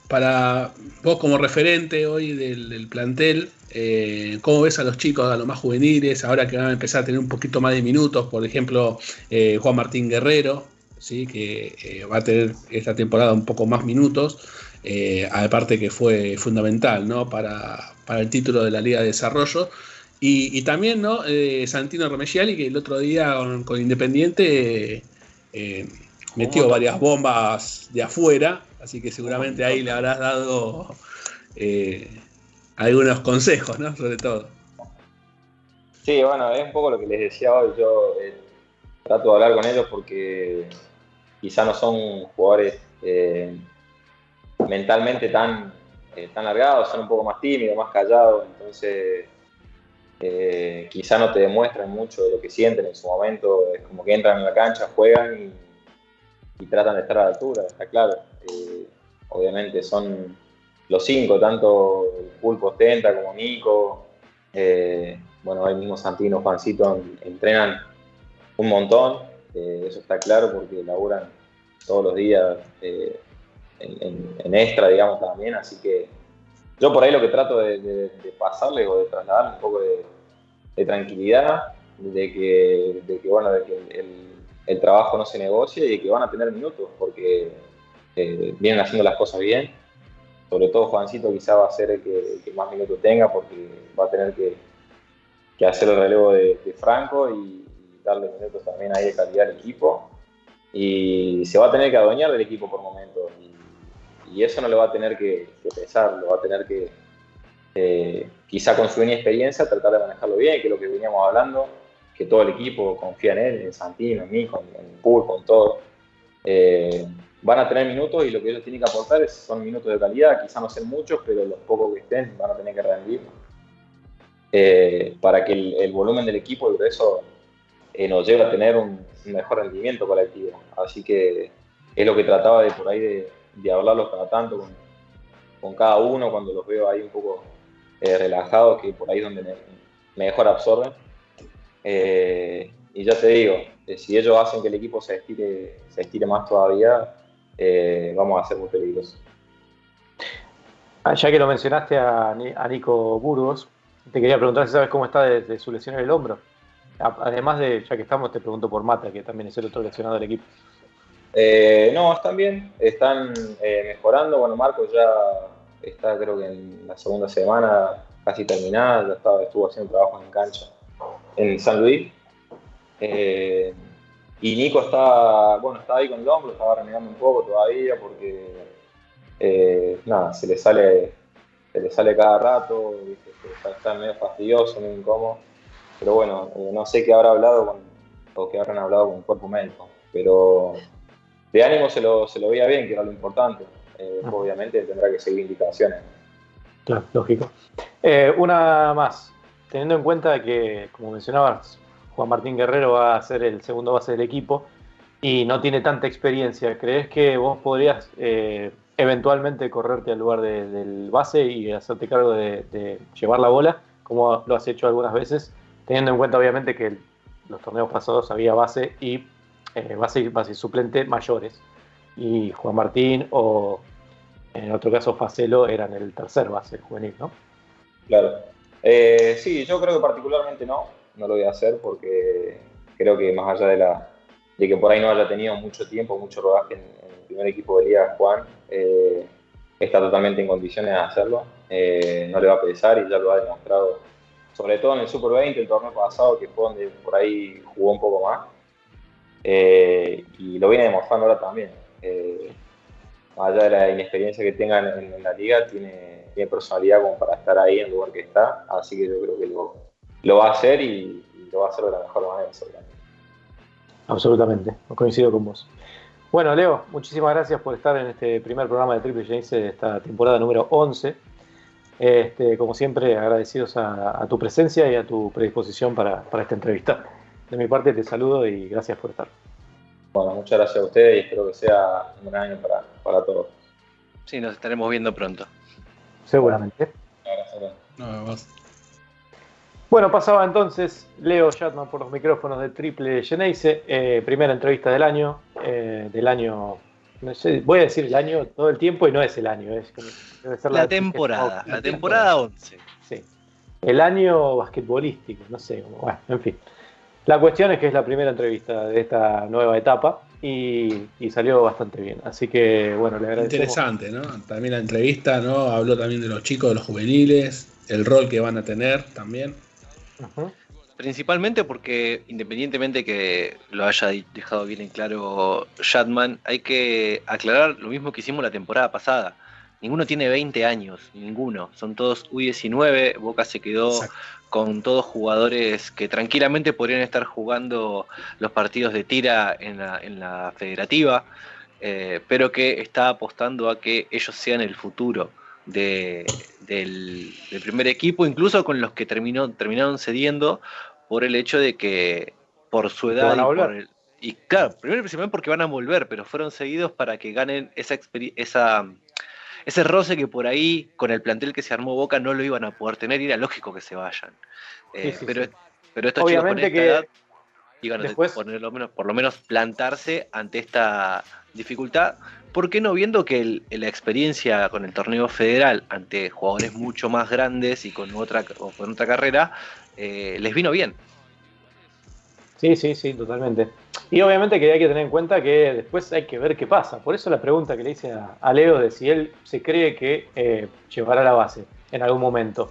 para vos como referente hoy del, plantel, eh, cómo ves a los chicos, a los más juveniles, ahora que van a empezar a tener un poquito más de minutos, por ejemplo, eh, Juan Martín Guerrero, ¿sí? que va a tener esta temporada un poco más minutos, aparte que fue fundamental ¿no? para, para el título de la Liga de Desarrollo. Y, también, ¿no? Eh, Santino Romegiali, que el otro día con, Independiente eh, metió varias bombas de afuera, así que seguramente ahí le habrás dado eh, algunos consejos, ¿no? Sobre todo. Sí, bueno, es un poco lo que les decía hoy. Yo eh, trato de hablar con ellos porque quizá no son jugadores eh, mentalmente tan, eh, tan largados, son un poco más tímidos, más callados, entonces quizá no te demuestran mucho de lo que sienten en su momento. Es como que entran en la cancha, juegan y, tratan de estar a la altura, está claro. obviamente son los cinco, tanto el Pulpo Ostenta como Nico bueno, ahí mismo Santino, Juancito entrenan un montón, eh, eso está claro porque laburan todos los días eh, en, extra, digamos, también, así que yo por ahí lo que trato de, pasarle o de trasladarle un poco de, tranquilidad, de que, de bueno, de que el, trabajo no se negocie y que van a tener minutos porque eh, vienen haciendo las cosas bien. Sobre todo Juancito quizá va a ser el que más minutos tenga porque va a tener que, hacer el relevo de, Franco y, darle minutos también ahí de calidad al equipo. Y se va a tener que adueñar del equipo por momentos. Eso no le va a tener que, pesar, lo va a tener que, eh, quizá con su experiencia, tratar de manejarlo bien, que es lo que veníamos hablando, que todo el equipo confía en él, en Santino, en mí, en, en Pool, con todo. Eh, van a tener minutos y lo que ellos tienen que aportar son minutos de calidad, quizá no sean muchos, pero los pocos que estén van a tener que rendir eh, para que el, volumen del equipo, el grueso, eh, nos lleve a tener un, mejor rendimiento colectivo. Así que es lo que trataba de por ahí de, de hablarlos cada tanto con, cada uno cuando los veo ahí un poco eh, relajados, que por ahí es donde mejor absorben. y ya te digo, si ellos hacen que el equipo se estire, se estire más todavía, vamos a ser muy peligrosos. Ah, ya que lo mencionaste a, a Nico Burgos, te quería preguntar si sabes cómo está de, su lesión en el hombro. Además de, ya que estamos, te pregunto por Mata, que también es el otro lesionado del equipo. Eh, no, están bien, están eh, mejorando. Bueno, Marcos ya está, creo que en la segunda semana casi terminada, ya estaba, estuvo haciendo trabajo en cancha en San Luis. Eh, y Nico está, bueno, está ahí con el hombro, estaba renegando un poco todavía porque, nada, se le sale, se le sale cada rato, está medio fastidioso, medio incómodo. Pero bueno, no sé qué habrá hablado o qué habrán hablado con el cuerpo médico. Pero de ánimo se lo, se lo veía bien, que era lo importante. Eh, ah. Obviamente tendrá que seguir indicaciones. Claro, lógico. Eh, una más, teniendo en cuenta que, como mencionabas, Juan Martín Guerrero va a ser el segundo base del equipo y no tiene tanta experiencia, ¿crees que vos podrías eventualmente correrte al lugar del base y hacerte cargo de, llevar la bola, como lo has hecho algunas veces, teniendo en cuenta obviamente que los torneos pasados había base y eh, base, base suplente mayores. Y Juan Martín o en otro caso Facelo eran el tercer base juvenil, ¿no? Claro. Eh, sí, yo creo que particularmente no, no lo voy a hacer porque creo que más allá de la de que por ahí no haya tenido mucho tiempo, mucho rodaje en, primer equipo de Liga, Juan, eh, está totalmente en condiciones de hacerlo. Eh, no le va a pesar y ya lo ha demostrado, sobre todo en el Super 20, el torneo pasado, que fue donde por ahí jugó un poco más. Eh, y lo viene demostrando ahora también. más allá de la inexperiencia que tenga en, la liga, tiene, personalidad como para estar ahí en el lugar que está. Así que yo creo que lo, lo va a hacer y, lo va a hacer de la mejor manera, seguramente. Absolutamente, coincido con vos. Bueno, Leo, muchísimas gracias por estar en este primer programa de Triple James de esta temporada número 11. Este, como siempre, agradecidos a, tu presencia y a tu predisposición para, esta entrevista. De mi parte, te saludo y gracias por estar. Bueno, muchas gracias a ustedes y espero que sea un buen año para, todos. Sí, nos estaremos viendo pronto. Seguramente. Gracias. Bueno, pasaba entonces Leo Shatman por los micrófonos de Triple Geneise, eh, primera entrevista del año, eh, del año, no sé, voy a decir el año todo el tiempo y no es el año, es debe ser la, temporada, la temporada 11. Sí, el año basquetbolístico, no sé, bueno, en fin. La cuestión es que es la primera entrevista de esta nueva etapa y, salió bastante bien. Así que, bueno, le agradecemos. Interesante, ¿no? También la entrevista, ¿no? Habló también de los chicos, de los juveniles, el rol que van a tener también. Principalmente porque, independientemente que lo haya dejado bien en claro Shatman, hay que aclarar lo mismo que hicimos la temporada pasada. ninguno tiene 20 años, ninguno. Son todos U19. Boca se quedó con todos jugadores que tranquilamente podrían estar jugando los partidos de tira en la, federativa, eh, pero que está apostando a que ellos sean el futuro del, primer equipo, incluso con los que terminó, terminaron cediendo por el hecho de que por su edad y por el, y claro, primero y principalmente porque van a volver, pero fueron seguidos para que ganen esa, esa ese roce que por ahí, con el plantel que se armó Boca, no lo iban a poder tener y era lógico que se vayan. Eh, pero, pero estos Obviamente chicos con esta edad iban a por, lo menos, por lo menos plantarse ante esta dificultad. ¿Por qué no viendo que la experiencia con el torneo federal ante jugadores mucho más grandes y con otra, con otra carrera eh, les vino bien? Sí, sí, sí, totalmente. Y obviamente que hay que tener en cuenta que después hay que ver qué pasa. Por eso la pregunta que le hice a, Leo de si él se cree que eh, llevará la base en algún momento.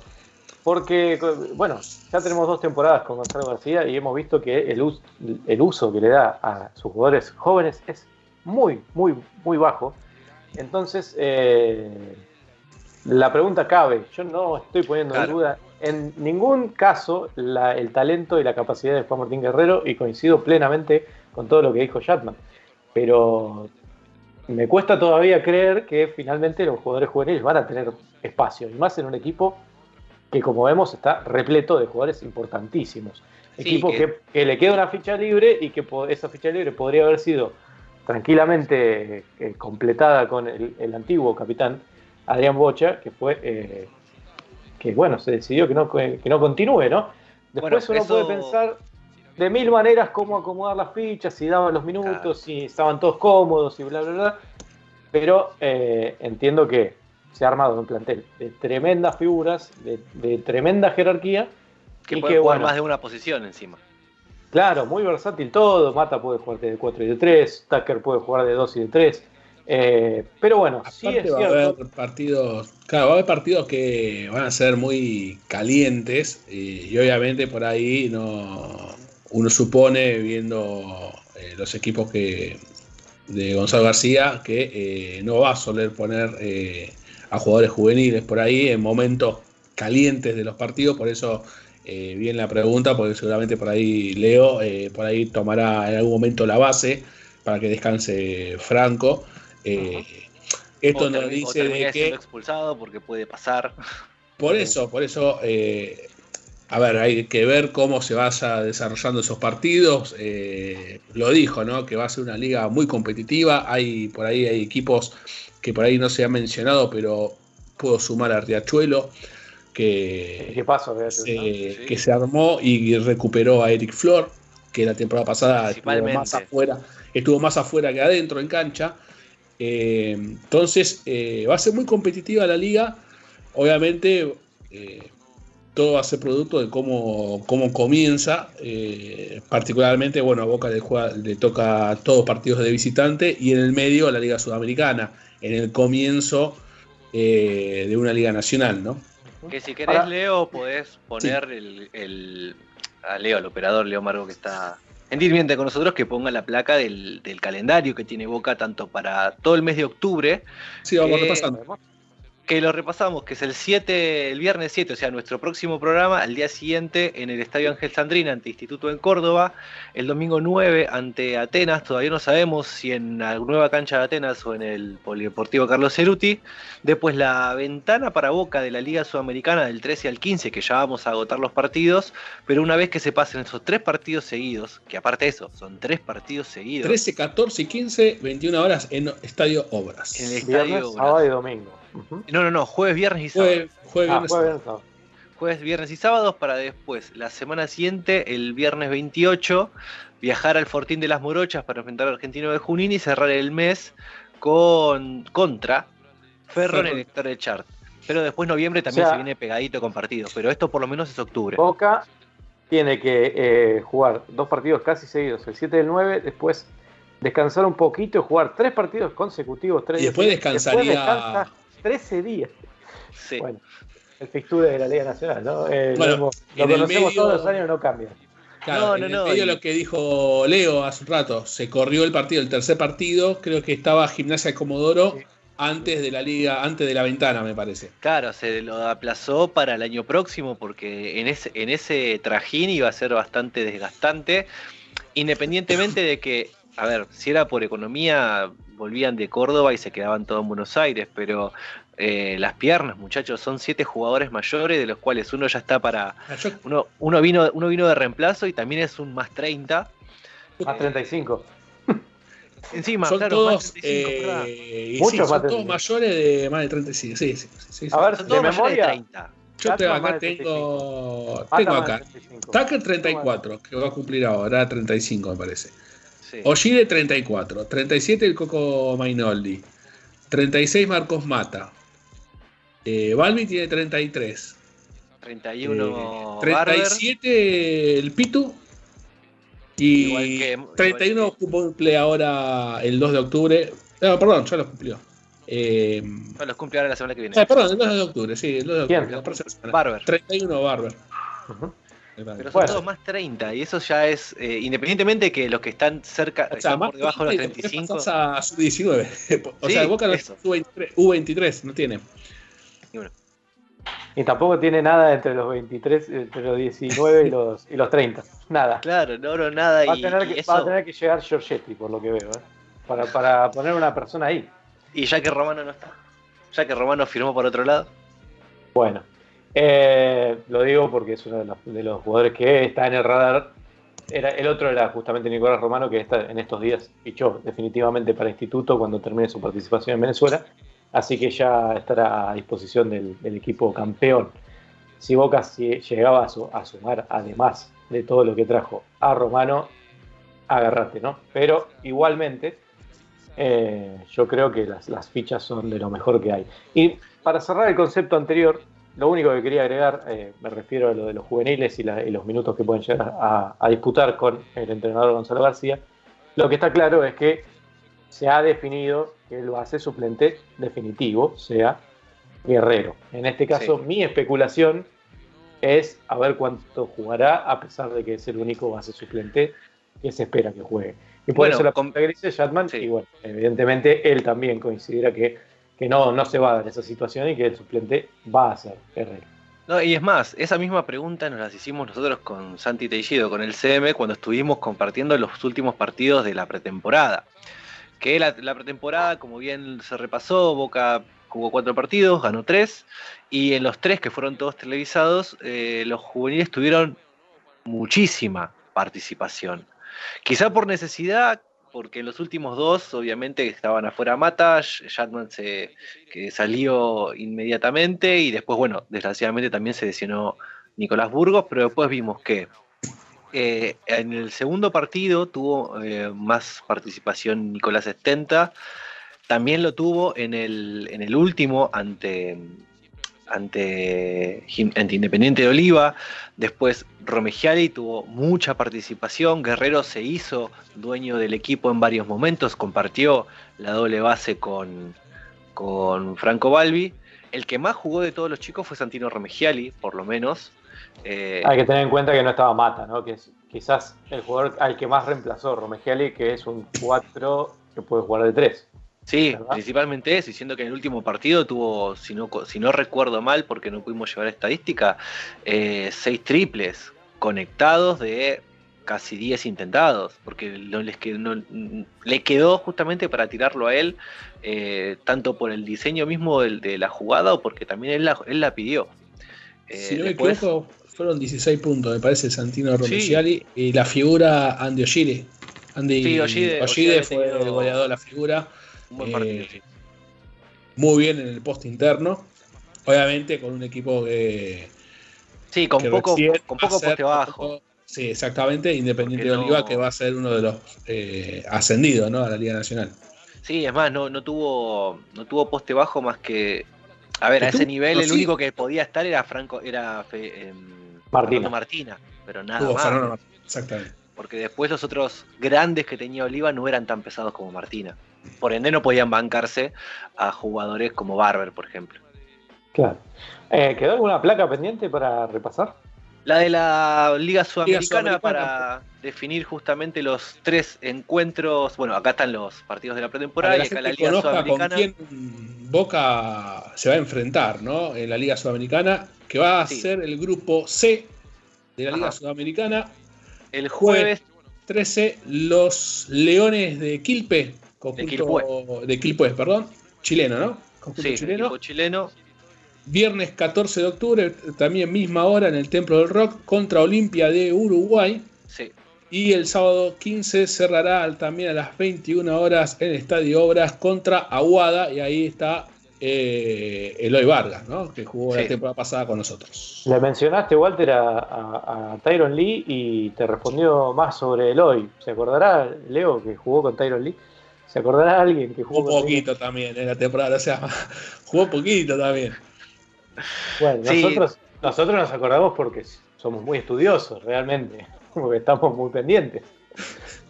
Porque, bueno, ya tenemos dos temporadas con Gonzalo García y hemos visto que el, el uso que le da a sus jugadores jóvenes es muy, muy, muy bajo. Entonces, eh, la pregunta cabe. Yo no estoy poniendo en duda en ningún caso el talento y la capacidad de Juan Martín Guerrero y coincido plenamente con todo lo que dijo Shatman. Pero me cuesta todavía creer que finalmente los jugadores juveniles van a tener espacio, y más en un equipo que como vemos está repleto de jugadores importantísimos. equipo que... le queda una ficha libre y que esa ficha libre podría haber sido tranquilamente eh, completada con el, antiguo capitán Adrián Bocha, que fue eh, que bueno, se decidió que no, que no continúe, ¿no? Después uno puede pensar de mil maneras cómo acomodar las fichas, si daban los minutos, si estaban todos cómodos y bla, bla, bla. Pero eh, entiendo que se ha armado un plantel de tremendas figuras, de, tremenda jerarquía. Que y puede que, jugar más de una posición encima. Claro, muy versátil todo. Mata puede jugar de 4 y de 3, Tucker puede jugar de 2 y de 3. Eh, pero bueno, sí es va a haber partidos, claro, va a haber partidos que van a ser muy calientes y, obviamente por ahí no uno supone viendo eh, los equipos que de Gonzalo García que eh, no va a soler poner a jugadores juveniles por ahí en momentos calientes de los partidos, por eso viene la pregunta, porque seguramente por ahí Leo por ahí tomará en algún momento la base para que descanse Franco. Eh, esto nos dice de que. expulsado porque puede pasar. Por eso, por eso. Eh, a ver, hay que ver cómo se vaya desarrollando esos partidos. Eh, lo dijo, ¿no? Que va a ser una liga muy competitiva. Hay por ahí hay equipos que por ahí no se han mencionado, pero puedo sumar a Riachuelo, que, ¿Qué pasó, se, que se armó y recuperó a Eric Flor, que la temporada pasada estuvo más afuera, estuvo más afuera que adentro en cancha. Eh, entonces, eh, va a ser muy competitiva la liga. Obviamente, eh, todo va a ser producto de cómo, cómo comienza. particularmente, bueno, a Boca le, le toca todos partidos de visitante y en el medio a la Liga Sudamericana. En el comienzo de una liga nacional, ¿no? Que si querés, Leo, podés poner el, el, a Leo, al operador Leo Margo que está Entiende con nosotros que ponga la placa del, calendario que tiene Boca tanto para todo el mes de octubre. Sí, vamos repasando que lo repasamos, que es el 7, el viernes 7, o sea, nuestro próximo programa, al día siguiente en el Estadio Ángel Sandrina ante Instituto en Córdoba, el domingo 9 ante Atenas, todavía no sabemos si en la nueva cancha de Atenas o en el Polideportivo Carlos Ceruti, después la ventana para Boca de la Liga Sudamericana del 13 al 15, que ya vamos a agotar los partidos, pero una vez que se pasen esos tres partidos seguidos, que aparte de eso, son tres partidos seguidos. 13, 14 y 15, 21 horas en Estadio Obras. En el Estadio sábado y domingo. No, no, no, jueves, viernes y sábado. Jueves, jueves, viernes, y sábados para después, la semana siguiente, el viernes 28, viajar al Fortín de las Morochas para enfrentar al Argentino de Junín y cerrar el mes con contra Ferro en el de Chart. Pero después noviembre también se viene pegadito con partidos, pero esto por lo menos es octubre. Boca tiene que eh, jugar dos partidos casi seguidos, el 7 y el 9, después descansar un poquito y jugar tres partidos consecutivos. Tres y después descansaría... 13 días. Sí. Bueno, el fixture de la Liga Nacional, ¿no? Eh, bueno, lo, conocemos todos los años, no cambia. Claro, no, en no, el medio lo que dijo Leo hace un rato, se corrió el partido, el tercer partido, creo que estaba Gimnasia de Comodoro antes de la liga, antes de la ventana, me parece. Claro, se lo aplazó para el año próximo porque en ese, en ese trajín iba a ser bastante desgastante, independientemente de que, a ver, si era por economía, volvían de Córdoba y se quedaban todos en Buenos Aires, pero eh, las piernas, muchachos, son siete jugadores mayores, de los cuales uno ya está para. Ah, Uno, uno, vino, uno vino de reemplazo y también es un más 30. Más 35. Encima, son claro, todos, más 35, ¿verdad? eh, y Muchos sí, son de todos 35. mayores de más de 35. Sí, sí, sí, sí. A ver, Son de todos mayores de memoria. 30. Yo te- acá de tengo, tengo acá. de 35. Tucker 34, que va a cumplir ahora, 35 me parece. Sí. Oshide 34, 37 el Coco Mainoldi, 36 Marcos Mata, eh, Balbi tiene 33, 31 eh, Barber. 37 el Pitu Igual y que- igual 31 cumple ahora el 2 de octubre. No, perdón, ya lo cumplió. Eh, No, los cumple ahora la semana que viene. ah, perdón, el 2 de octubre, sí, el 2 de octubre. Barber. 31 Barber. Ujú. Pero son Bueno. todos más 30 y eso ya es, eh, independientemente de que los que están cerca, O sea, están más por debajo de los 30 y después 35, pasás a sub-19. o Sí, sea, Boca no es eso. U23, U23, no tiene. Y tampoco tiene nada entre los 23, entre los 19 y los, y los 30. Nada. claro, no, no, nada. Va a, y, tener y que, eso- va a tener que llegar Giorgetti, por lo que veo, ¿eh? para, para poner una persona ahí. y ya que Romano no está, ya que Romano firmó por otro lado, Bueno, eh, lo digo porque es uno de los, jugadores que está en el radar. Era, el otro era justamente Nicolás Romano, que está en estos días fichó definitivamente para Instituto cuando termine su participación en Venezuela. Así que ya estará a disposición del, equipo campeón. Si Boca si- llegaba a, su- sumar, además de todo lo que trajo a Romano, agarrate, ¿no? Pero igualmente, eh, yo creo que las fichas son de lo mejor que hay. Y para cerrar el concepto anterior, lo único que quería agregar, eh, me refiero a lo de los juveniles y, la- y los minutos que pueden llegar a, a disputar con el entrenador Gonzalo García. Lo que está claro es que se ha definido que el base suplente definitivo sea Guerrero. En este caso, Sí. mi especulación es a ver cuánto jugará, a pesar de que es el único base suplente que se espera que juegue. Y por Bueno, eso la con- Sí. y bueno, evidentemente él también considera que, que no, no se va a dar esa situación y que el suplente va a ser Guerrero. No, y es más, esa misma pregunta nos las hicimos nosotros con Santi Teixido, con el CM, cuando estuvimos compartiendo los últimos partidos de la pretemporada. Que la, la pretemporada, como bien se repasó, Boca jugó cuatro partidos, ganó tres, y en los tres que fueron todos televisados, eh, los juveniles tuvieron muchísima participación. Quizá por necesidad, porque en los últimos dos, obviamente, estaban afuera Mata, Shatman se, que salió inmediatamente y después, bueno, desgraciadamente también se lesionó Nicolás Burgos, pero después vimos que eh, en el segundo partido tuvo eh, más participación Nicolás Estenta, también lo tuvo en el, en el último ante, ante, Independiente de Oliva, después Romegiali tuvo mucha participación, Guerrero se hizo dueño del equipo en varios momentos, compartió la doble base con, con Franco Balbi. El que más jugó de todos los chicos fue Santino Romegiali, por lo menos. Eh, Hay que tener en cuenta que no estaba Mata, ¿no? que es quizás el jugador al que más reemplazó Romegiali, que es un 4 que puede jugar de 3. Sí, ¿verdad? principalmente eso, diciendo que en el último partido tuvo, si no, si no recuerdo mal, porque no pudimos llevar estadística, eh, seis triples conectados de casi 10 intentados, porque no les quedó, no- le quedó justamente para tirarlo a él, eh, tanto por el diseño mismo del- de, la jugada o porque también él la, él la pidió. Eh, si no me equivoco, fueron 16 puntos, me parece, Santino Romigiali. Y la figura Andy Oshire. Andy Sí, Oshide- Oshide Oshide fue tenido- el goleador de la figura. Un buen partido, eh, sí. Muy bien en el post interno. Obviamente con un equipo que. Sí, con que poco, con poco poste bajo. Sí, exactamente. Independiente Porque de Oliva, no- que va a ser uno de los eh, ascendidos ¿no? a la Liga Nacional. Sí, es más, no, no tuvo no tuvo poste bajo más que. A ver, a ese nivel No, el sí. único que podía estar era Franco, era Fe- em, Martina. Fernando Martina, pero nada Tuvo más. Fernando Martín, Exactamente. Porque después los otros grandes que tenía Oliva no eran tan pesados como Martina. Por ende no podían bancarse a jugadores como Barber, por ejemplo. Claro. Eh, ¿Quedó alguna placa pendiente para repasar? La de la Liga Sudamericana, para definir justamente los tres encuentros. Bueno, acá están los partidos de la pretemporada y acá la Liga Sudamericana. Con quién Boca se va a enfrentar, ¿no? En la Liga Sudamericana, que va a ser el grupo C de la Liga Sudamericana. El jueves 13, los Leones de Quilpe, conjunto de Quilpue, perdón, chileno, ¿no? sí, chileno. chileno Viernes 14 de octubre, también misma hora en el Templo del Rock contra Olimpia de Uruguay. Sí. Y el sábado 15 cerrará también a las 21 horas en el Estadio Obras contra Aguada. Y ahí está eh, Eloy Vargas, ¿no? que jugó la temporada pasada con nosotros. Le mencionaste, Walter, a, Tyron Lee y te respondió más sobre Eloy. ¿Se acordará, Leo, que jugó con Tyron Lee? ¿Se acordará alguien que jugó, jugó poquito también en la temporada? O sea, jugó poquito también. Bueno, nosotros, nosotros nos acordamos porque somos muy estudiosos, realmente, porque estamos muy pendientes.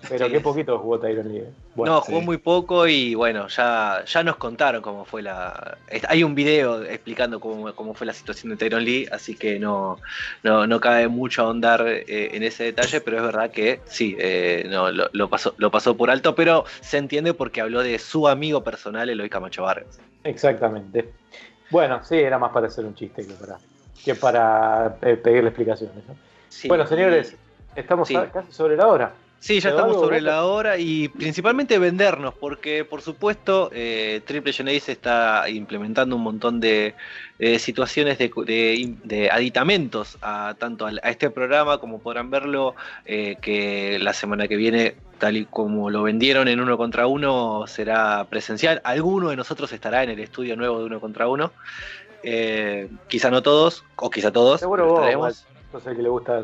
Pero qué poquito jugó Tyron Lee. ¿eh? no, jugó muy poco y bueno, ya, ya nos contaron cómo fue la. Hay un video explicando cómo, fue la situación de Tyron Lee, así que no, no, cabe mucho ahondar eh, en ese detalle, pero es verdad que sí, eh, no, lo, pasó, lo pasó por alto, pero se entiende porque habló de su amigo personal, Eloy Camacho Vargas. Exactamente. Bueno, sí, era más para hacer un chiste que para, que para eh, pedirle explicaciones. bueno, señores, estamos casi sobre la hora. Sí, ya estamos sobre la hora y principalmente vendernos, porque por supuesto eh, Triple Genesis está implementando un montón de, situaciones de, aditamentos a tanto a, este programa como podrán verlo, eh, que la semana que viene, tal y como lo vendieron en uno contra uno, será presencial. Alguno de nosotros estará en el estudio nuevo de uno contra uno. Eh, quizá no todos, o quizá todos. Seguro vos, no sé que le gusta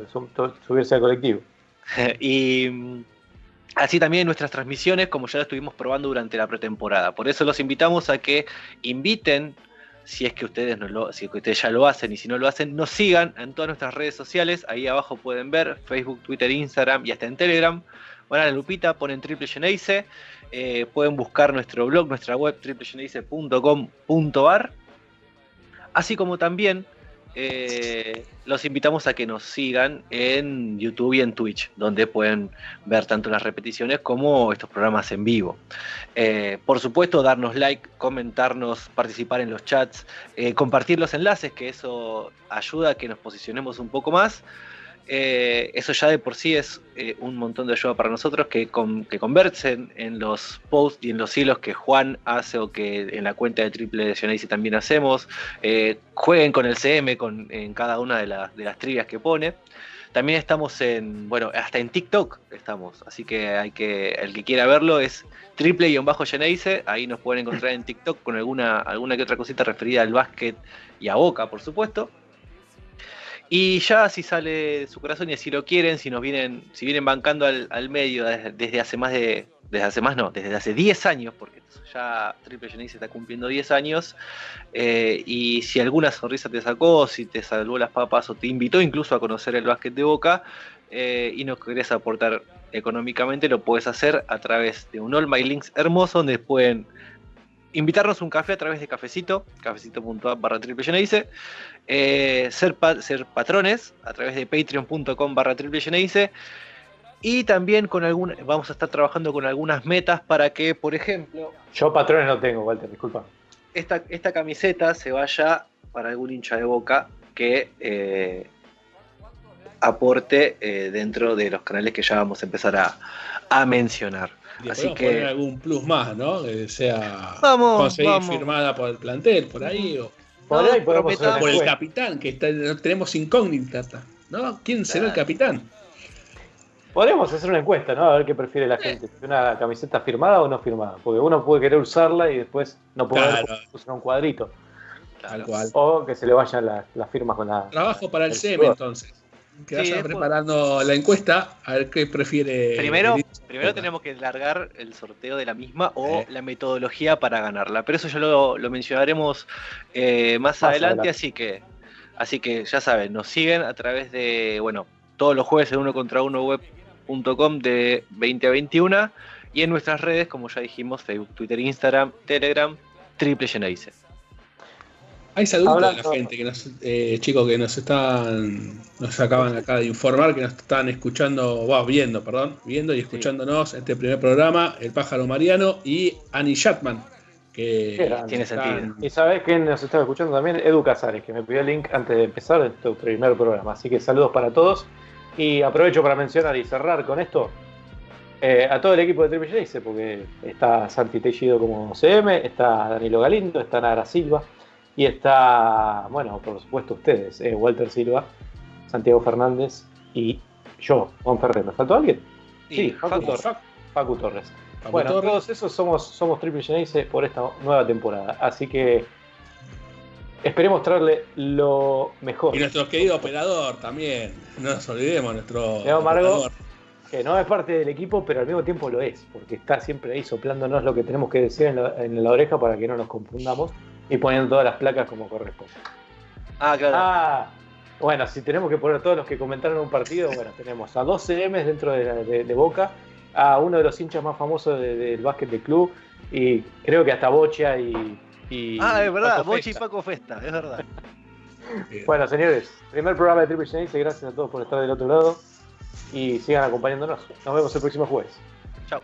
subirse al colectivo. y mm, así también nuestras transmisiones, como ya lo estuvimos probando durante la pretemporada. Por eso los invitamos a que inviten, si es que ustedes no lo, si ustedes ya lo hacen y si no lo hacen, nos sigan en todas nuestras redes sociales. Ahí abajo pueden ver Facebook, Twitter, Instagram y hasta en Telegram. Van a la lupita, ponen Triple Geneise, eh, pueden buscar nuestro blog, nuestra web triplegeneise.com.ar, así como también eh, los invitamos a que nos sigan en YouTube y en Twitch, donde pueden ver tanto las repeticiones como estos programas en vivo. Eh, por supuesto, darnos like, comentarnos, participar en los chats, eh, compartir los enlaces, que eso ayuda a que nos posicionemos un poco más. Eh, eso ya de por sí es eh, un montón de ayuda para nosotros que, que conversen en los posts y en los hilos que Juan hace o que en la cuenta de Triple y también hacemos. Eh, jueguen con el CM con, en cada una de, de, las trivias que pone. También estamos en, bueno, hasta en TikTok estamos, así que hay que, el que quiera verlo es triple-geneise, ahí nos pueden encontrar en TikTok con alguna, alguna que otra cosita referida al básquet y a Boca, por supuesto. Y ya si sale su corazón y si lo quieren, si nos vienen, si vienen bancando al, medio desde, hace más de, desde hace más no, desde hace 10 años, porque ya Triple Genesis está cumpliendo 10 años, eh, y si alguna sonrisa te sacó, si te salvó las papas o te invitó incluso a conocer el básquet de Boca, eh, y nos querés aportar económicamente, lo puedes hacer a través de un All My Links hermoso, donde pueden invitarnos un café a través de cafecito, cafecito.app barra triple eh, ser, ser patrones a través de patreon.com barra triple y también con algún, vamos a estar trabajando con algunas metas para que, por ejemplo... Yo patrones no tengo, Walter, disculpa. Esta, esta camiseta se vaya para algún hincha de boca que eh, aporte eh, dentro de los canales que ya vamos a empezar a, a mencionar. Así que poner algún plus más, ¿no? Que sea vamos, conseguir firmada por el plantel, por ahí. O, por, ahí por el capitán, que tenemos incógnita, ¿no? ¿Quién será el capitán? Podríamos hacer una encuesta, ¿no? A ver qué prefiere la gente, una camiseta firmada o no firmada. Porque uno puede querer usarla y después no puede usar un cuadrito. Tal cual. O que se le vayan las, firmas con la. Trabajo para el, SEM entonces que vayan preparando la encuesta a ver qué prefiere. Primero, primero tenemos que largar el sorteo de la misma o eh. la metodología para ganarla. Pero eso ya lo, mencionaremos eh, más, adelante, así que así que ya saben, nos siguen a través de, bueno, todos los jueves en uno contra uno web.com de 20 a 21 y en nuestras redes, como ya dijimos, Facebook, Twitter, Instagram, Telegram, Triple Generice. Hay saludos a la gente, que nos, eh, chicos que nos están, nos acaban acá de informar que nos están escuchando, wow, viendo, perdón, viendo y escuchándonos este primer programa, El Pájaro Mariano y Annie Chatman, que tiene sentido. Y sabes quién nos estaba escuchando también, Edu Casares, que me pidió el link antes de empezar este primer programa. Así que saludos para todos. Y aprovecho para mencionar y cerrar con esto eh, a todo el equipo de Triple J, porque está Santi Tellido como CM, está Danilo Galindo, está Nara Silva y está, bueno, por supuesto ustedes, eh, Walter Silva, Santiago Fernández y yo, Juan Ferrer. ¿Me faltó alguien? Sí, Facu, Torres. bueno, todos esos somos, somos Triple J por esta nueva temporada. Así que esperemos traerle lo mejor. Y nuestro querido operador también. No nos olvidemos, nuestro. que no es parte del equipo, pero al mismo tiempo lo es, porque está siempre ahí soplándonos lo que tenemos que decir en la, en la oreja para que no nos confundamos y poniendo todas las placas como corresponde. Ah, claro. Ah, bueno, si tenemos que poner todos los que comentaron un partido, bueno, tenemos a dos CMs dentro de, Boca, a uno de los hinchas más famosos del básquet del club, y creo que hasta Bocha y, ah, es verdad, Bocha y Paco Festa, es verdad. bueno, señores, primer programa de Triple Genesis, gracias a todos por estar del otro lado y sigan acompañándonos. Nos vemos el próximo jueves. Chao.